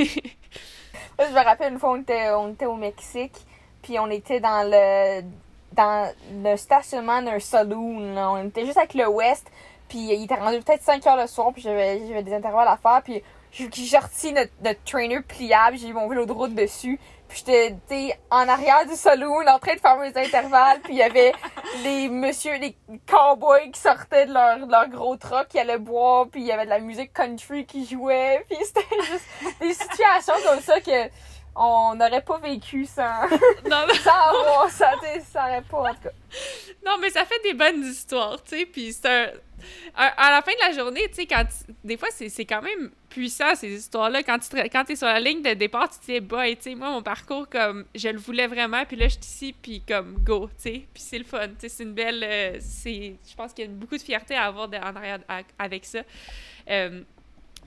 Je me rappelle une fois, on on était au Mexique, puis on était dans le dans le stationnement d'un saloon. là. On était juste avec le West, puis il était rendu peut-être 5 heures le soir, puis j'avais j'avais des intervalles à faire, puis j'ai sorti notre, notre trainer pliable, j'ai mis mon vélo de route dessus, puis j'étais en arrière du saloon en train de faire mes intervalles, puis il y avait les monsieur, les cowboys qui sortaient de leur, de leur gros truck, qui allaient boire, puis il y avait de la musique country qui jouait, puis c'était juste des situations comme ça que on n'aurait pas vécu sans, non, mais- sans avoir ça, aurait pas, en tout cas. non, mais ça fait des bonnes histoires, tu sais, puis c'est un... à- la fin de la journée, tu sais, quand... tu- Des fois, c'est quand même puissant, ces histoires-là. Quand tu te- quand es sur la ligne de départ, tu te dis, boy, tu sais, moi, mon parcours, comme, je le voulais vraiment, puis là, je suis ici, puis comme, go, tu sais, puis c'est le fun, tu sais, c'est une belle... euh, c'est... Je pense qu'il y a beaucoup de fierté à avoir de- en arrière à- avec ça. Euh,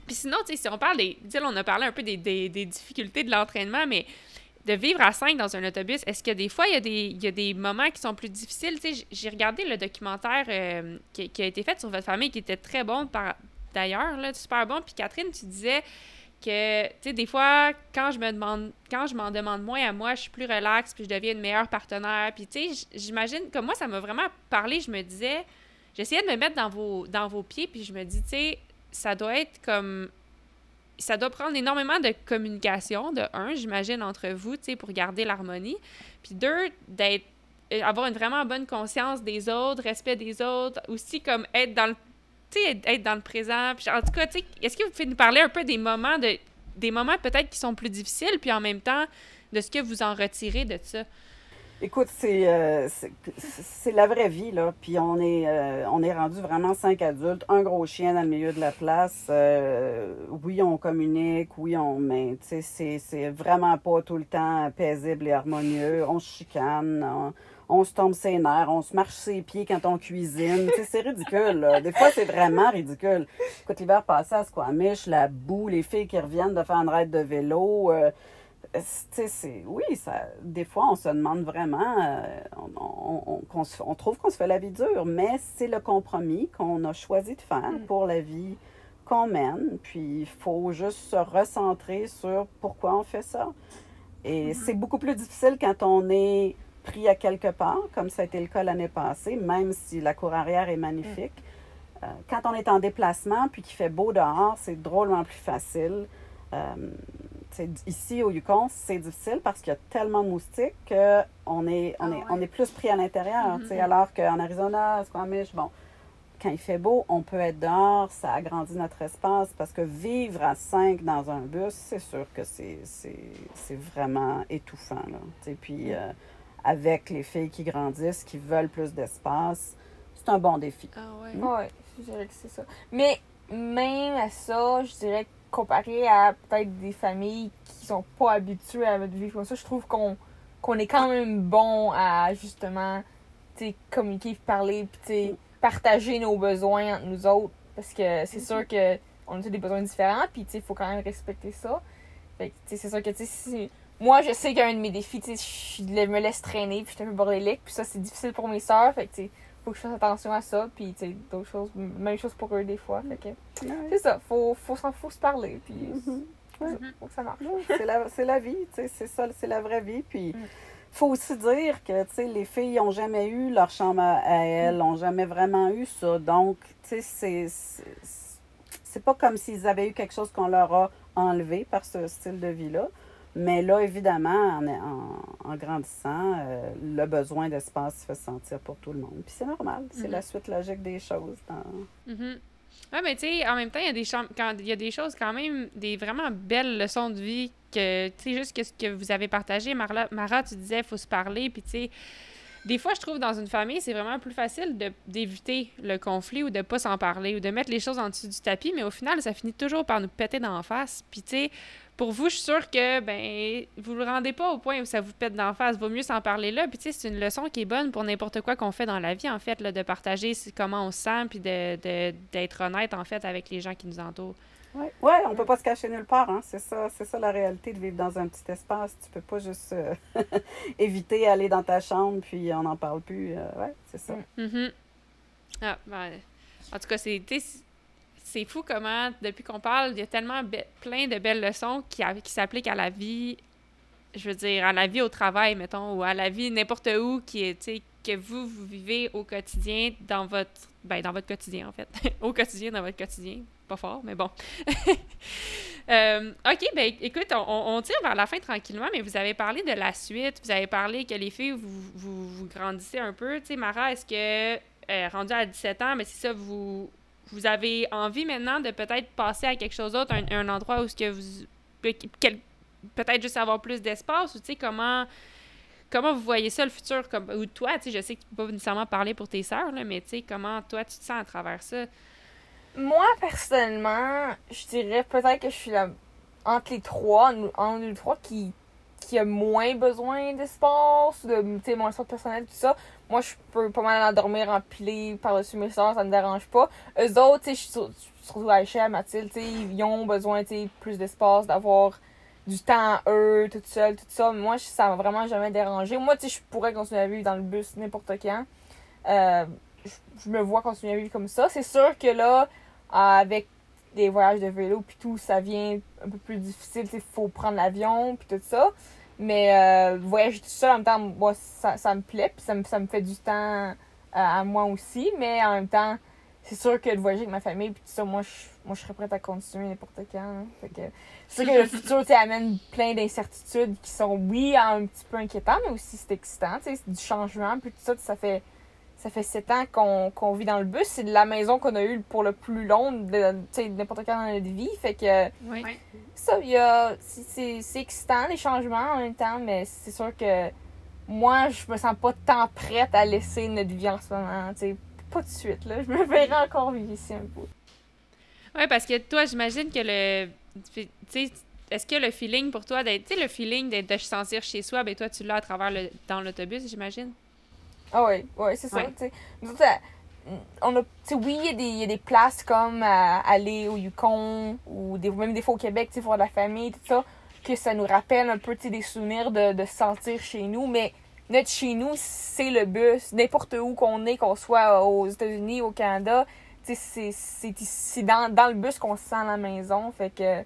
Puis sinon, tu sais, si on parle des. On a parlé un peu des, des, des difficultés de l'entraînement, mais de vivre à 5 dans un autobus, est-ce que des fois, il y, a des, il y a des moments qui sont plus difficiles? J'ai regardé le documentaire euh, qui, a été fait sur votre famille, qui était très bon par d'ailleurs, là, super bon. Puis Catherine, tu disais que, tu sais, des fois, quand je me demande, quand je m'en demande moins à moi, je suis plus relax, puis je deviens une meilleure partenaire. Puis, tu sais, j'imagine, comme moi, ça m'a vraiment parlé, je me disais, j'essayais de me mettre dans vos, dans vos pieds, puis je me dis, tu sais, ça doit être comme ça doit prendre énormément de communication, de un, j'imagine, entre vous, tu sais, pour garder l'harmonie. Puis deux, d'être avoir une vraiment bonne conscience des autres, respect des autres, aussi comme être dans le être dans le présent. Puis, en tout cas, est-ce que vous pouvez nous parler un peu des moments de des moments peut-être qui sont plus difficiles, puis en même temps de ce que vous en retirez de ça? Écoute, c'est euh, la vraie vie, là. Puis on est, euh, on est rendu vraiment cinq adultes, un gros chien dans le milieu de la place. Euh, oui, on communique, oui, on. Mais, tu sais, c'est vraiment pas tout le temps paisible et harmonieux. On se chicane. On, on se tombe ses nerfs, on se marche ses pieds quand on cuisine. c'est ridicule. Là. Des fois, c'est vraiment ridicule. Écoute, l'hiver passé à Squamish, la boue, les filles qui reviennent de faire une raide de vélo. Euh, c'est, oui, ça, des fois, on se demande vraiment, euh, on, on, on, trouve qu'on se fait la vie dure, mais c'est le compromis qu'on a choisi de faire mm. pour la vie qu'on mène. Puis, il faut juste se recentrer sur pourquoi on fait ça. Et mm-hmm. c'est beaucoup plus difficile quand on est pris à quelque part, comme ça a été le cas l'année passée, même si la cour arrière est magnifique. Euh, quand on est en déplacement puis qu'il fait beau dehors, c'est drôlement plus facile. Euh, ici au Yukon, c'est difficile parce qu'il y a tellement de moustiques qu'on est, on est, ah on est plus pris à l'intérieur. Mm-hmm. Alors qu'en Arizona, Squamish, bon, quand il fait beau, on peut être dehors, ça agrandit notre espace parce que vivre à cinq dans un bus, c'est sûr que c'est vraiment étouffant. Là. Puis, mm. euh, avec les filles qui grandissent, qui veulent plus d'espace. C'est un bon défi. Ah ouais. Hmm? Ouais, je dirais que c'est ça. Mais même à ça, je dirais comparé à peut-être des familles qui sont pas habituées à vivre comme ça, je trouve qu'on qu'on est quand même bon à justement communiquer, parler, puis partager nos besoins entre nous autres. Parce que c'est hmm. sûr que on a tous des besoins différents, puis il faut quand même respecter ça. Fait c'est sûr que si moi, je sais qu'un de mes défis, je me laisse traîner, puis je suis un peu bordélique, puis ça, c'est difficile pour mes sœurs, fait que, faut que je fasse attention à ça, puis, tu sais, d'autres choses, même chose pour eux des fois, fait que, c'est ça, faut, faut, faut, se parler, puis, mm-hmm. faut que ça marche. c'est la, la, vie, tu sais, c'est ça, c'est la vraie vie, puis... Mm. faut aussi dire que tu sais, les filles n'ont jamais eu leur chambre à elles, n'ont jamais vraiment eu ça. Donc, tu sais, c'est, c'est pas comme s'ils avaient eu quelque chose qu'on leur a enlevé par ce style de vie-là. Mais là, évidemment, en, en, grandissant, euh, le besoin d'espace se fait sentir pour tout le monde. Puis c'est normal, c'est la mhm. suite logique des choses. Dans... Mhm. Oui, mais tu sais, en même temps, il y, a des quand, il y a des choses quand même, des vraiment belles leçons de vie que, tu sais, juste que ce que vous avez partagé, Mara, Mara tu disais, il faut se parler, puis tu sais, des fois, je trouve dans une famille, c'est vraiment plus facile d'éviter le conflit ou de pas s'en parler ou de mettre les choses en dessous du tapis, mais au final, ça finit toujours par nous péter dans la face. Puis, tu sais, pour vous, je suis sûre que ben vous le rendez pas au point où ça vous pète d'en face. Vaut mieux s'en parler là. Puis tu sais, c'est une leçon qui est bonne pour n'importe quoi qu'on fait dans la vie, en fait, là, de partager comment on se sent, puis d'être de, honnête, en fait, avec les gens qui nous entourent. Oui, ouais, on peut pas se cacher nulle part, hein. C'est ça, c'est ça la réalité de vivre dans un petit espace. Tu peux pas juste euh, éviter aller dans ta chambre puis on n'en parle plus. Euh, ouais, c'est ça. Mm-hmm. Ah, ben, en tout cas, c'est c'est fou comment, depuis qu'on parle, il y a tellement plein de belles leçons qui, qui s'appliquent à la vie, je veux dire, à la vie au travail, mettons, ou à la vie n'importe où, qui que vous, vous vivez au quotidien dans votre, ben, dans votre quotidien, en fait. au quotidien, dans votre quotidien. Pas fort, mais bon. Euh, OK, ben écoute, on, tire vers la fin tranquillement, mais vous avez parlé de la suite. Vous avez parlé que les filles, vous, vous, grandissez un peu. Tu sais, Mara, est-ce que, euh, rendu à 17 ans, mais c'est ça, vous vous avez envie maintenant de peut-être passer à quelque chose d'autre, un, endroit où ce que vous peut-être juste avoir plus d'espace ou tu sais comment comment vous voyez ça le futur comme ou toi tu sais je sais que tu peux pas nécessairement parler pour tes sœurs mais tu sais comment toi tu te sens à travers ça? Moi personnellement je dirais peut-être que je suis là entre les trois entre les trois qui qui a moins besoin d'espace de tu sais mon personnel tout ça moi, je peux pas mal endormir empilé par-dessus mes soeurs, ça me dérange pas. Eux autres, tu sais, surtout Aïcha, Mathilde, tu sais, ils ont besoin, tu plus d'espace, d'avoir du temps à eux, tout seul, tout ça. Moi, ça m'a vraiment jamais dérangé. Moi, tu sais, je pourrais continuer à vivre dans le bus n'importe quand. Euh, je, me vois continuer à vivre comme ça. C'est sûr que là, avec des voyages de vélo puis tout, ça vient un peu plus difficile. Il faut prendre l'avion puis tout ça. Mais euh, voyager tout seul, en même temps, moi, ça, ça me plaît. Puis ça me, ça me fait du temps euh, à, moi aussi. Mais en même temps, c'est sûr que de voyager avec ma famille puis tout ça, moi, je, moi, je serais prête à continuer n'importe quand. Hein. c'est sûr que le futur, tu amène plein d'incertitudes qui sont, oui, un petit peu inquiétants, mais aussi c'est excitant. C'est du changement. Puis tout ça, ça fait ça fait sept ans qu'on vit dans le bus. C'est la maison qu'on a eue pour le plus long de n'importe quand dans notre vie. Fait que oui. ça, c'est excitant les changements en même temps, mais c'est sûr que moi, je me sens pas tant prête à laisser notre vie en ce moment. pas de suite. Là. Je me verrai encore vivre ici un peu. Oui, parce que toi, j'imagine que le. Est-ce que le feeling pour toi d'être. Tu sais, le feeling de se sentir chez soi, ben toi, tu l'as à travers le, dans l'autobus, j'imagine? Ah oui, ouais, c'est ça. Nous autres, on a, oui, il y, y, a des places comme aller au Yukon ou des, même des fois au Québec, voir la famille, tout ça, que ça nous rappelle un peu des souvenirs de, de se sentir chez nous. Mais notre chez nous, c'est le bus. N'importe où qu'on est, qu'on soit aux États-Unis, au Canada, c'est dans, dans le bus qu'on se sent à la maison. Fait que,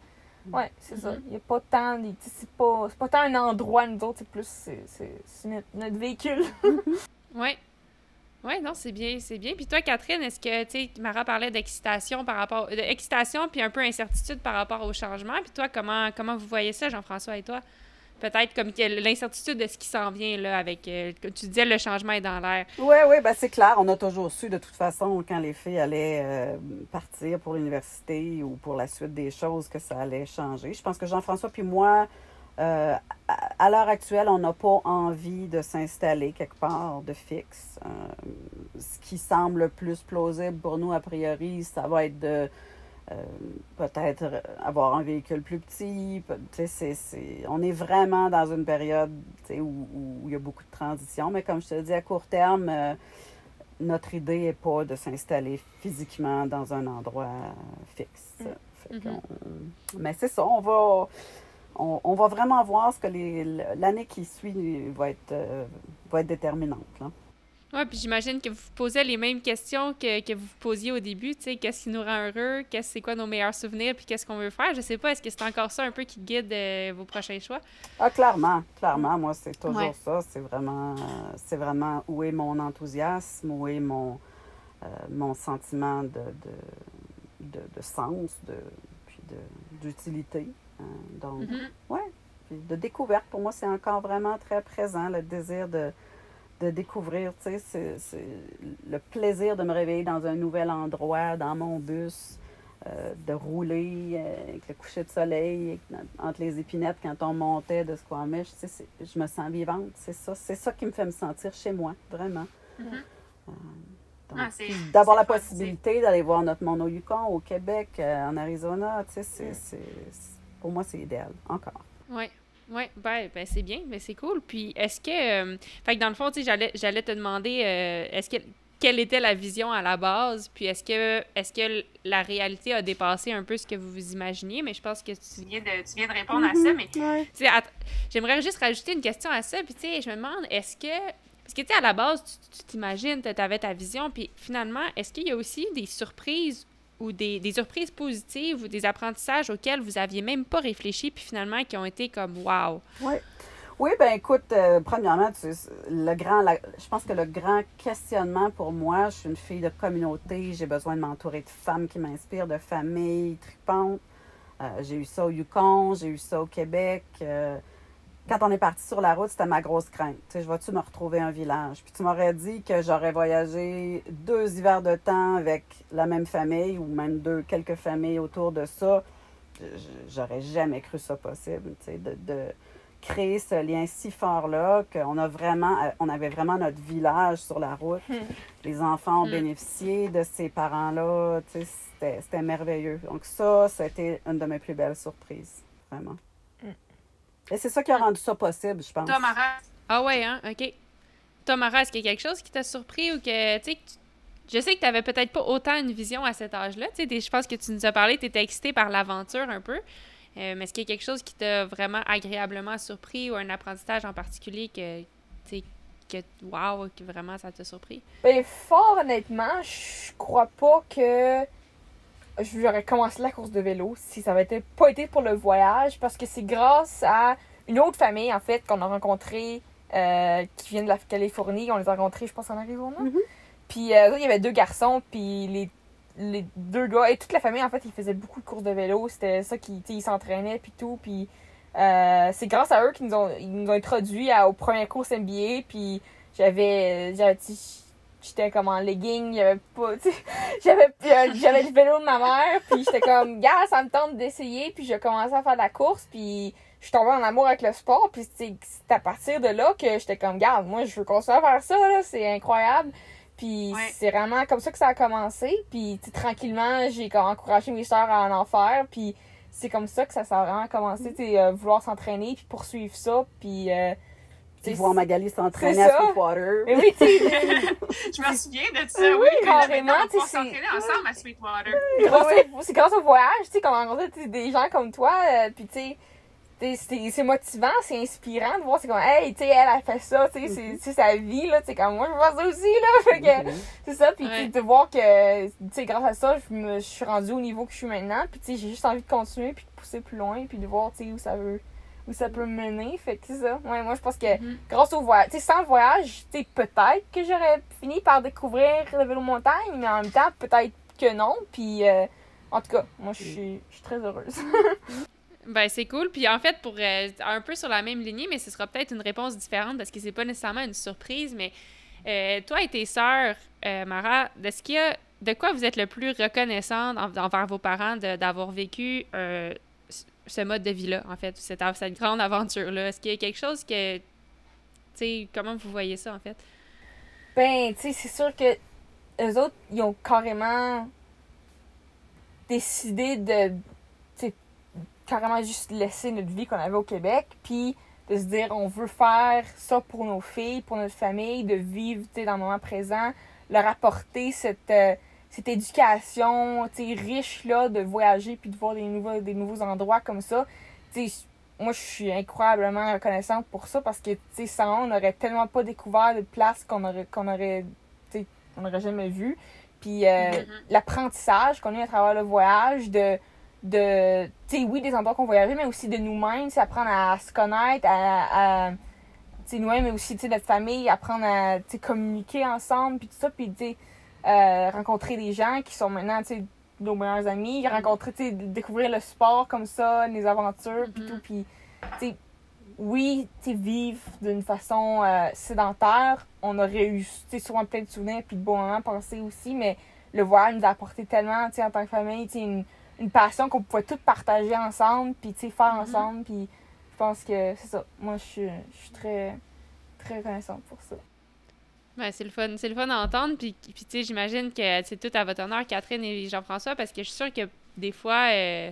ouais, c'est ça. Mm-hmm. Il n'y a pas tant. C'est pas, pas tant un endroit, nous autres, c'est plus c'est notre, notre véhicule. Oui. Oui, non, c'est bien, c'est bien. Puis toi, Catherine, est-ce que, tu sais, Mara parlait d'excitation par rapport, d'excitation puis un peu incertitude par rapport au changement. Puis toi, comment, comment vous voyez ça, Jean-François et toi? Peut-être comme l'incertitude de ce qui s'en vient, là, avec, euh, tu disais, le changement est dans l'air. Oui, oui, ben c'est clair. On a toujours su, de toute façon, quand les filles allaient euh, partir pour l'université ou pour la suite des choses, que ça allait changer. Je pense que Jean-François puis moi, euh, à, l'heure actuelle, on n'a pas envie de s'installer quelque part de fixe. Euh, ce qui semble le plus plausible pour nous, a priori, ça va être de euh, peut-être avoir un véhicule plus petit. on est vraiment dans une période où, où, il y a beaucoup de transition, mais comme je te dis, à court terme, notre idée n'est pas de s'installer physiquement dans un endroit fixe. Mm. Mm-hmm. Mais c'est ça, on va on, va vraiment voir ce que l'année qui suit va être, euh, va être déterminante. Oui, puis j'imagine que vous posez les mêmes questions que, que vous posiez au début, tu sais, qu'est-ce qui nous rend heureux, qu'est-ce c'est quoi nos meilleurs souvenirs, puis qu'est-ce qu'on veut faire? Je sais pas, est-ce que c'est encore ça un peu qui guide euh, vos prochains choix? Ah, clairement, clairement, moi, c'est toujours ça. C'est vraiment, c'est vraiment où est mon enthousiasme, où est mon, euh, mon sentiment de, de, de, sens, de, puis d'utilité. Euh, donc, mm-hmm. ouais. de découverte, pour moi, c'est encore vraiment très présent, le désir de, de découvrir, tu sais, c'est le plaisir de me réveiller dans un nouvel endroit, dans mon bus, euh, de rouler euh, avec le coucher de soleil, entre les épinettes quand on montait de Squamish, tu sais, je me sens vivante, c'est ça, c'est ça qui me fait me sentir chez moi, vraiment. Mm-hmm. Ah, d'avoir la possibilité d'aller voir notre au Yukon, au Québec, en Arizona, tu sais, c'est pour moi, c'est idéal, encore. Oui. Oui, ben, ben c'est bien, mais c'est cool. Puis est-ce que. Euh, fait que dans le fond, j'allais, j'allais te demander euh, est-ce que quelle était la vision à la base, puis est-ce que est-ce que la réalité a dépassé un peu ce que vous vous imaginiez, mais je pense que tu viens de, tu viens de répondre à ça, mais j'aimerais juste rajouter une question à ça, puis tu sais, je me demande, est-ce que, parce que tu sais, à la base, tu, tu t'imagines, tu avais ta vision, puis finalement, est-ce qu'il y a aussi des surprises ou des, surprises positives ou des apprentissages auxquels vous aviez même pas réfléchi, puis finalement qui ont été comme wow. Oui. Oui, ben écoute, euh, premièrement, le grand, je pense que le grand questionnement pour moi, je suis une fille de communauté, j'ai besoin de m'entourer de femmes qui m'inspirent, de familles tripantes. Euh, j'ai eu ça au Yukon, j'ai eu ça au Québec. Euh, quand on est parti sur la route, c'était ma grosse crainte. Je vais-tu me retrouver un village? Puis tu m'aurais dit que j'aurais voyagé deux hivers de temps avec la même famille ou même deux, quelques familles autour de ça. J'aurais jamais cru ça possible, tu sais, de, créer ce lien si fort-là qu'on a vraiment, on avait vraiment notre village sur la route. Hmm. Les enfants ont hmm. bénéficié de ces parents-là. Tu sais, c'était merveilleux. Donc ça, c'était une de mes plus belles surprises, vraiment. Et c'est ça qui a rendu ça possible, je pense. Toi, Mara? Ah ouais, hein? OK. toi, Mara, est-ce qu'il y a quelque chose qui t'a surpris ou que, tu sais, je sais que tu n'avais peut-être pas autant une vision à cet âge-là. Tu sais, je pense que tu nous as parlé, tu étais excitée par l'aventure un peu. Euh, mais est-ce qu'il y a quelque chose qui t'a vraiment agréablement surpris ou un apprentissage en particulier que, tu sais, que, wow, que vraiment ça t'a surpris? Ben, fort honnêtement, je crois pas que j'aurais commencé la course de vélo si ça avait pas été pour le voyage parce que c'est grâce à une autre famille, en fait, qu'on a rencontrée euh, qui vient de la Californie. On les a rencontrés, je pense, en Arizona. Mhm. Puis euh, il y avait deux garçons, puis les, les deux gars, et toute la famille, en fait, ils faisaient beaucoup de courses de vélo. C'était ça qui, ils s'entraînaient, puis tout. Puis euh, c'est grâce à eux qu'ils nous ont, ils nous ont introduits à, aux premières courses NBA. Puis j'avais, j'avais j'étais comme en legging, j'avais pas, j'avais, j'avais le vélo de ma mère, puis j'étais comme, gars, ça me tente d'essayer, puis j'ai commencé à faire de la course, puis je suis tombée en amour avec le sport, puis c'est à partir de là que j'étais comme, garde, moi, je veux continuer à faire ça, là, c'est incroyable. Puis c'est vraiment comme ça que ça a commencé. Puis tranquillement, j'ai encouragé mes soeurs à en faire. Puis c'est comme ça que ça, a vraiment commencé, tu euh, vouloir s'entraîner, puis poursuivre ça. Puis... Euh, tu voir Magali s'entraîner à Sweetwater. Et oui, tu Je me souviens de ça, oui. oui carrément. On s'entraîner ensemble à Sweetwater. C'est grâce au voyage, tu sais, qu'on a rencontré des gens comme toi. Euh, puis, tu sais, c'est motivant, c'est inspirant de voir, c'est comme, hey, tu sais, elle a fait ça, tu sais, c'est sa vie, là, tu sais, comme moi, je veux faire ça aussi, là. Fait que, c'est ça, puis de voir que, tu sais, grâce à ça, je me suis rendue au niveau que je suis maintenant, puis tu sais, j'ai juste envie de continuer, puis de pousser plus loin, puis de voir, tu sais, où ça veut, où ça peut me mener. Fait que c'est ça. Ouais, moi, je pense que, mm-hmm. grâce au voyage, tu sais, sans le voyage, tu sais, peut-être que j'aurais fini par découvrir le vélo montagne, mais en même temps, peut-être que non, puis, euh, en tout cas, moi, je suis très heureuse. Ben, c'est cool. Puis en fait, pour euh, un peu sur la même lignée, mais ce sera peut-être une réponse différente parce que c'est pas nécessairement une surprise, mais euh, toi et tes sœurs, euh, Mara, de ce qu'il y a, de quoi vous êtes le plus reconnaissante envers vos parents d'avoir vécu ce mode de vie-là, en fait, cette, cette grande aventure-là? Est-ce qu'il y a quelque chose que. Tu sais, comment vous voyez ça, en fait? Ben, tu sais, c'est sûr que eux autres, ils ont carrément décidé de carrément juste laisser notre vie qu'on avait au Québec, puis de se dire on veut faire ça pour nos filles, pour notre famille, de vivre dans le moment présent, leur apporter cette, euh, cette éducation riche là, de voyager puis de voir des nouveaux, des nouveaux endroits comme ça. moi, je suis incroyablement reconnaissante pour ça parce que sans on n'aurait tellement pas découvert de places qu'on aurait, qu'on aurait, on n'aurait jamais vu. Puis euh, mm-hmm. l'apprentissage qu'on a eu à travers le voyage, de de, tu sais, oui, des endroits qu'on voyageait, mais aussi de nous-mêmes, apprendre à se connaître, à, nous-mêmes, mais aussi, tu notre famille, apprendre à, communiquer ensemble, puis tout ça, puis, tu euh, rencontrer des gens qui sont maintenant, tu sais, nos meilleurs amis, mm-hmm. rencontrer, tu découvrir le sport comme ça, les aventures, puis tout, mm-hmm. puis, tu oui, tu vivre d'une façon euh, sédentaire, on aurait eu, tu souvent plein de souvenirs, puis de bons moments passés aussi, mais le voyage nous a apporté tellement, en tant que famille, une une passion qu'on pouvait toutes partager ensemble, puis faire mhm. ensemble. Puis je pense que c'est ça. Moi, je suis, je suis très, très reconnaissante pour ça. Ben, c'est le fun, c'est le fun d'entendre. Puis, puis tu sais, j'imagine que c'est tout à votre honneur, Catherine et Jean-François, parce que je suis sûre que des fois, euh,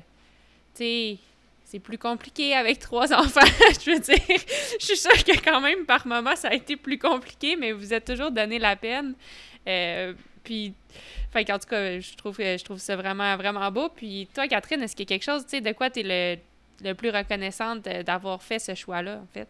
tu sais, c'est plus compliqué avec trois enfants. je veux dire, je suis sûre que quand même, par moment, ça a été plus compliqué, mais vous êtes toujours donné la peine. Euh, puis, qu'en tout cas, je trouve, je trouve ça vraiment, vraiment beau. Puis toi, Catherine, est-ce qu'il y a quelque chose, tu sais, de quoi tu es le, le plus reconnaissante d'avoir fait ce choix-là, en fait?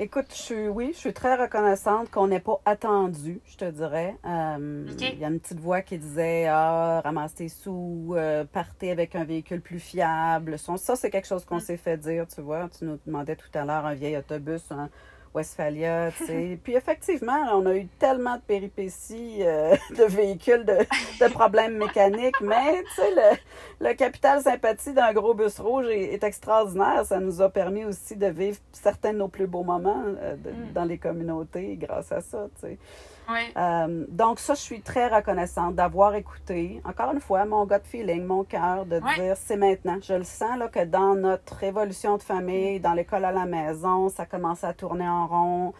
Écoute, je suis, oui, je suis très reconnaissante qu'on n'ait pas attendu, je te dirais. Euh, il y a une petite voix qui disait Ah, ramasse tes sous, euh, partez avec un véhicule plus fiable. Ça, c'est quelque chose qu'on mm. s'est fait dire, tu vois. Tu nous demandais tout à l'heure un vieil autobus, un, Westphalia, tu sais. Puis effectivement, on a eu tellement de péripéties euh, de véhicules, de, problèmes mécaniques, mais tu sais, le, capital sympathie d'un gros bus rouge est, extraordinaire. Ça nous a permis aussi de vivre certains de nos plus beaux moments euh, mm. dans les communautés grâce à ça, tu sais. Euh, donc, ça, je suis très reconnaissante d'avoir écouté, encore une fois, mon gut feeling, mon cœur, de dire c'est maintenant. Je le sens là, que dans notre évolution de famille, dans l'école à la maison, ça commence à tourner en rond.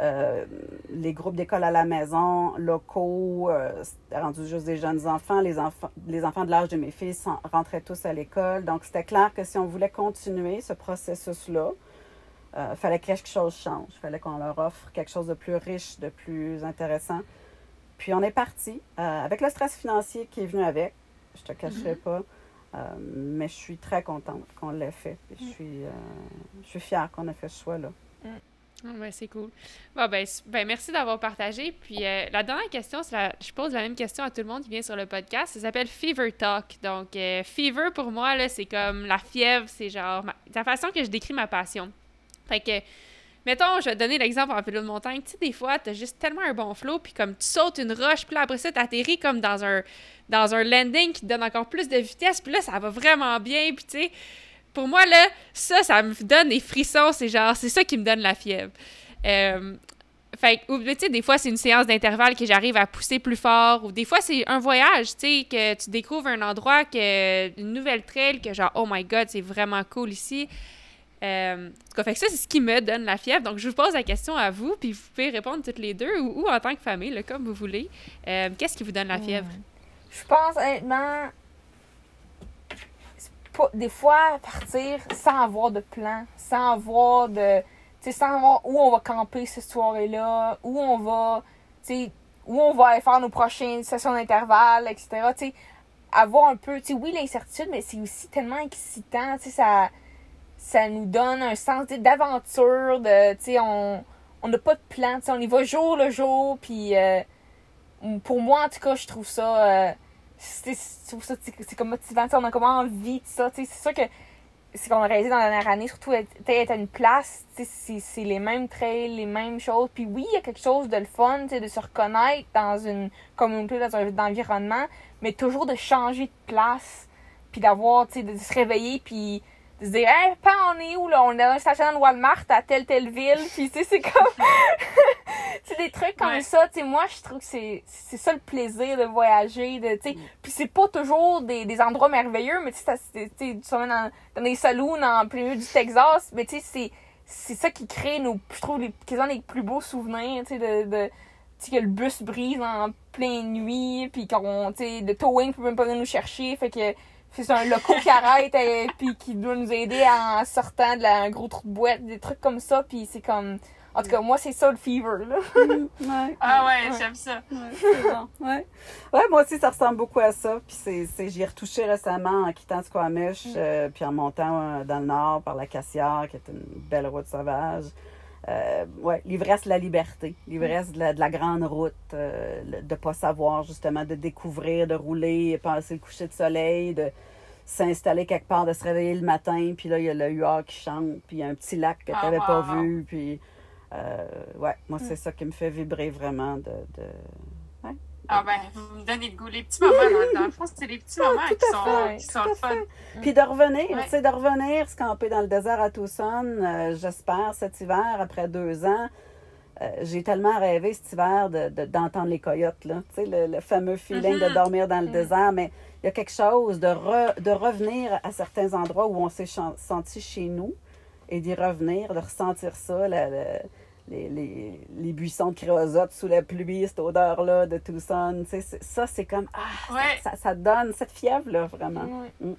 Euh, les groupes d'école à la maison, locaux, euh, c'était rendu juste des jeunes enfants. Les enfants, les enfants de l'âge de mes filles rentraient tous à l'école. Donc, c'était clair que si on voulait continuer ce processus-là, Il fallait que quelque chose change. Fallait qu'on leur offre quelque chose de plus riche, de plus intéressant. Puis on est parti avec le stress financier qui est venu avec. Je te cacherai mm-hmm. pas. mais je suis très contente qu'on l'ait fait. je, mm. suis, je suis fière qu'on ait fait ce choix-là. Mm. Ah, c'est cool. Bon, ben, ben merci d'avoir partagé. Puis euh, la dernière question, c'est je pose la même question à tout le monde qui vient sur le podcast. Ça s'appelle Fever Talk. Donc, euh, Fever, pour moi, c'est comme la fièvre. C'est genre la façon que je décris ma passion. Fait que, mettons, je vais te donner l'exemple en vélo de montagne. Tu sais, des fois, t'as juste tellement un bon flow, puis comme tu sautes une roche, puis après ça, t'atterris comme dans un, dans un landing qui te donne encore plus de vitesse, puis là, ça va vraiment bien, puis tu sais pour moi, là, ça, ça me donne des frissons. C'est genre, c'est ça qui me donne la fièvre. Euh, fait ou, tu sais, des fois, c'est une séance d'intervalle que j'arrive à pousser plus fort. Ou des fois, c'est un voyage, tu sais, que tu découvres un endroit, que, une nouvelle trail, que genre, oh my god, c'est vraiment cool ici. Euh, en tout cas, fait que ça, c'est ce qui me donne la fièvre. Donc, je vous pose la question à vous, puis vous pouvez répondre toutes les deux, ou, en tant que famille, là, comme vous voulez. Euh, qu'est-ce qui vous donne la fièvre? Je pense, honnêtement, des fois partir sans avoir de plan, sans avoir de. Tu sans savoir où on va camper cette soirée-là, où on va. Tu où on va aller faire nos prochaines sessions d'intervalle, etc. Tu avoir un peu. Tu oui, l'incertitude, mais c'est aussi tellement excitant. Tu ça, ça nous donne un sens d'aventure, de. Tu on on n'a pas de plan, on y va jour le jour, puis euh, pour moi, en tout cas, je trouve ça. Euh, c'est comme motivant, on a comme envie de ça. C'est sûr que c'est qu'on a réalisé dans la dernière année, surtout être à une place, c'est les mêmes trails, les mêmes choses. Puis oui, il y a quelque chose de le fun, de se reconnaître dans une communauté, dans un environnement, mais toujours de changer de place, puis d'avoir, de se réveiller, puis de se dire, hey, pas on est où, là? On est dans un stationnement de Walmart à telle, telle ville. Puis, tu sais, c'est comme. c'est des trucs comme ça. Tu sais, moi, je trouve que c'est, c'est ça le plaisir de voyager. De, tu sais. Mm. Puis, c'est pas toujours des, des endroits merveilleux, mais tu sais, tu dans, dans des saloons en plein milieu du Texas. Mais, tu sais, c'est, c'est ça qui crée nos, je trouve, les, quasiment les plus beaux souvenirs, tu sais, de. de tu sais, que le bus brise en pleine nuit, puis qu'on, tu sais, de towing peut même pas venir nous chercher. Fait que c'est un loco qui arrête et puis qui doit nous aider en sortant de la, un gros trou de boîte, des trucs comme ça, puis c'est comme... En tout cas, moi, c'est ça le fever, là. ouais. Ah ouais, j'aime ça. Ouais, bon. ouais. ouais, moi aussi, ça ressemble beaucoup à ça. Puis c'est, j'y ai retouché récemment en quittant Squamish, mm. euh, puis en montant euh, dans le nord par la Cassière, qui est une belle route sauvage. Euh, ouais, l'ivresse de la liberté, l'ivresse de la, de la grande route, euh, de ne pas savoir justement, de découvrir, de rouler, passer le coucher de soleil, de s'installer quelque part, de se réveiller le matin, puis là, il y a le huard qui chante, puis il y a un petit lac que tu n'avais ah, pas vu, puis euh, ouais, moi, c'est ça qui me fait vibrer vraiment de, de ah ben, vous me donnez le goût. Les petits moments, dans, le fond, c'est les petits moments qui, sont, qui sont fun. Puis de revenir, tu sais, de revenir se camper dans le désert à Tucson, euh, j'espère, cet hiver, après deux ans. Euh, j'ai tellement rêvé cet hiver d'entendre de, les coyotes, là. Tu sais, le, fameux feeling de mm-hmm. dormir dans le mm. désert. Mais il y a quelque chose de, de revenir à certains endroits où on s'est senti chez nous et d'y revenir, de ressentir ça, les, les, buissons de créosote sous la pluie, cette odeur-là de Tucson. Ça, c'est comme. Ah, ça, ça, donne cette fièvre-là, vraiment. Mm.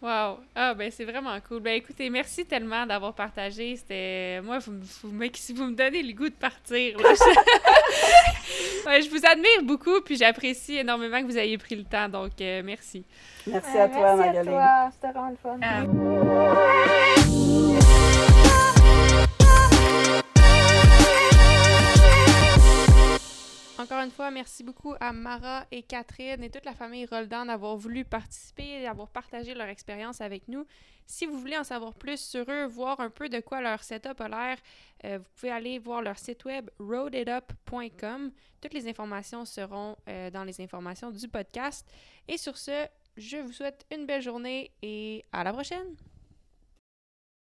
Wow! Ah, ben c'est vraiment cool. Ben écoutez, merci tellement d'avoir partagé. C'était. Moi, vous, vous, vous, me donnez le goût de partir. je vous admire beaucoup, puis j'apprécie énormément que vous ayez pris le temps. Donc, euh, merci. Merci à toi, Merci à toi. C'était vraiment le fun. Encore une fois, merci beaucoup à Mara et Catherine et toute la famille Roldan d'avoir voulu participer et d'avoir partagé leur expérience avec nous. Si vous voulez en savoir plus sur eux, voir un peu de quoi leur setup a l'air, euh, vous pouvez aller voir leur site web roaditup.com. Toutes les informations seront euh, dans les informations du podcast. Et sur ce, je vous souhaite une belle journée et à la prochaine!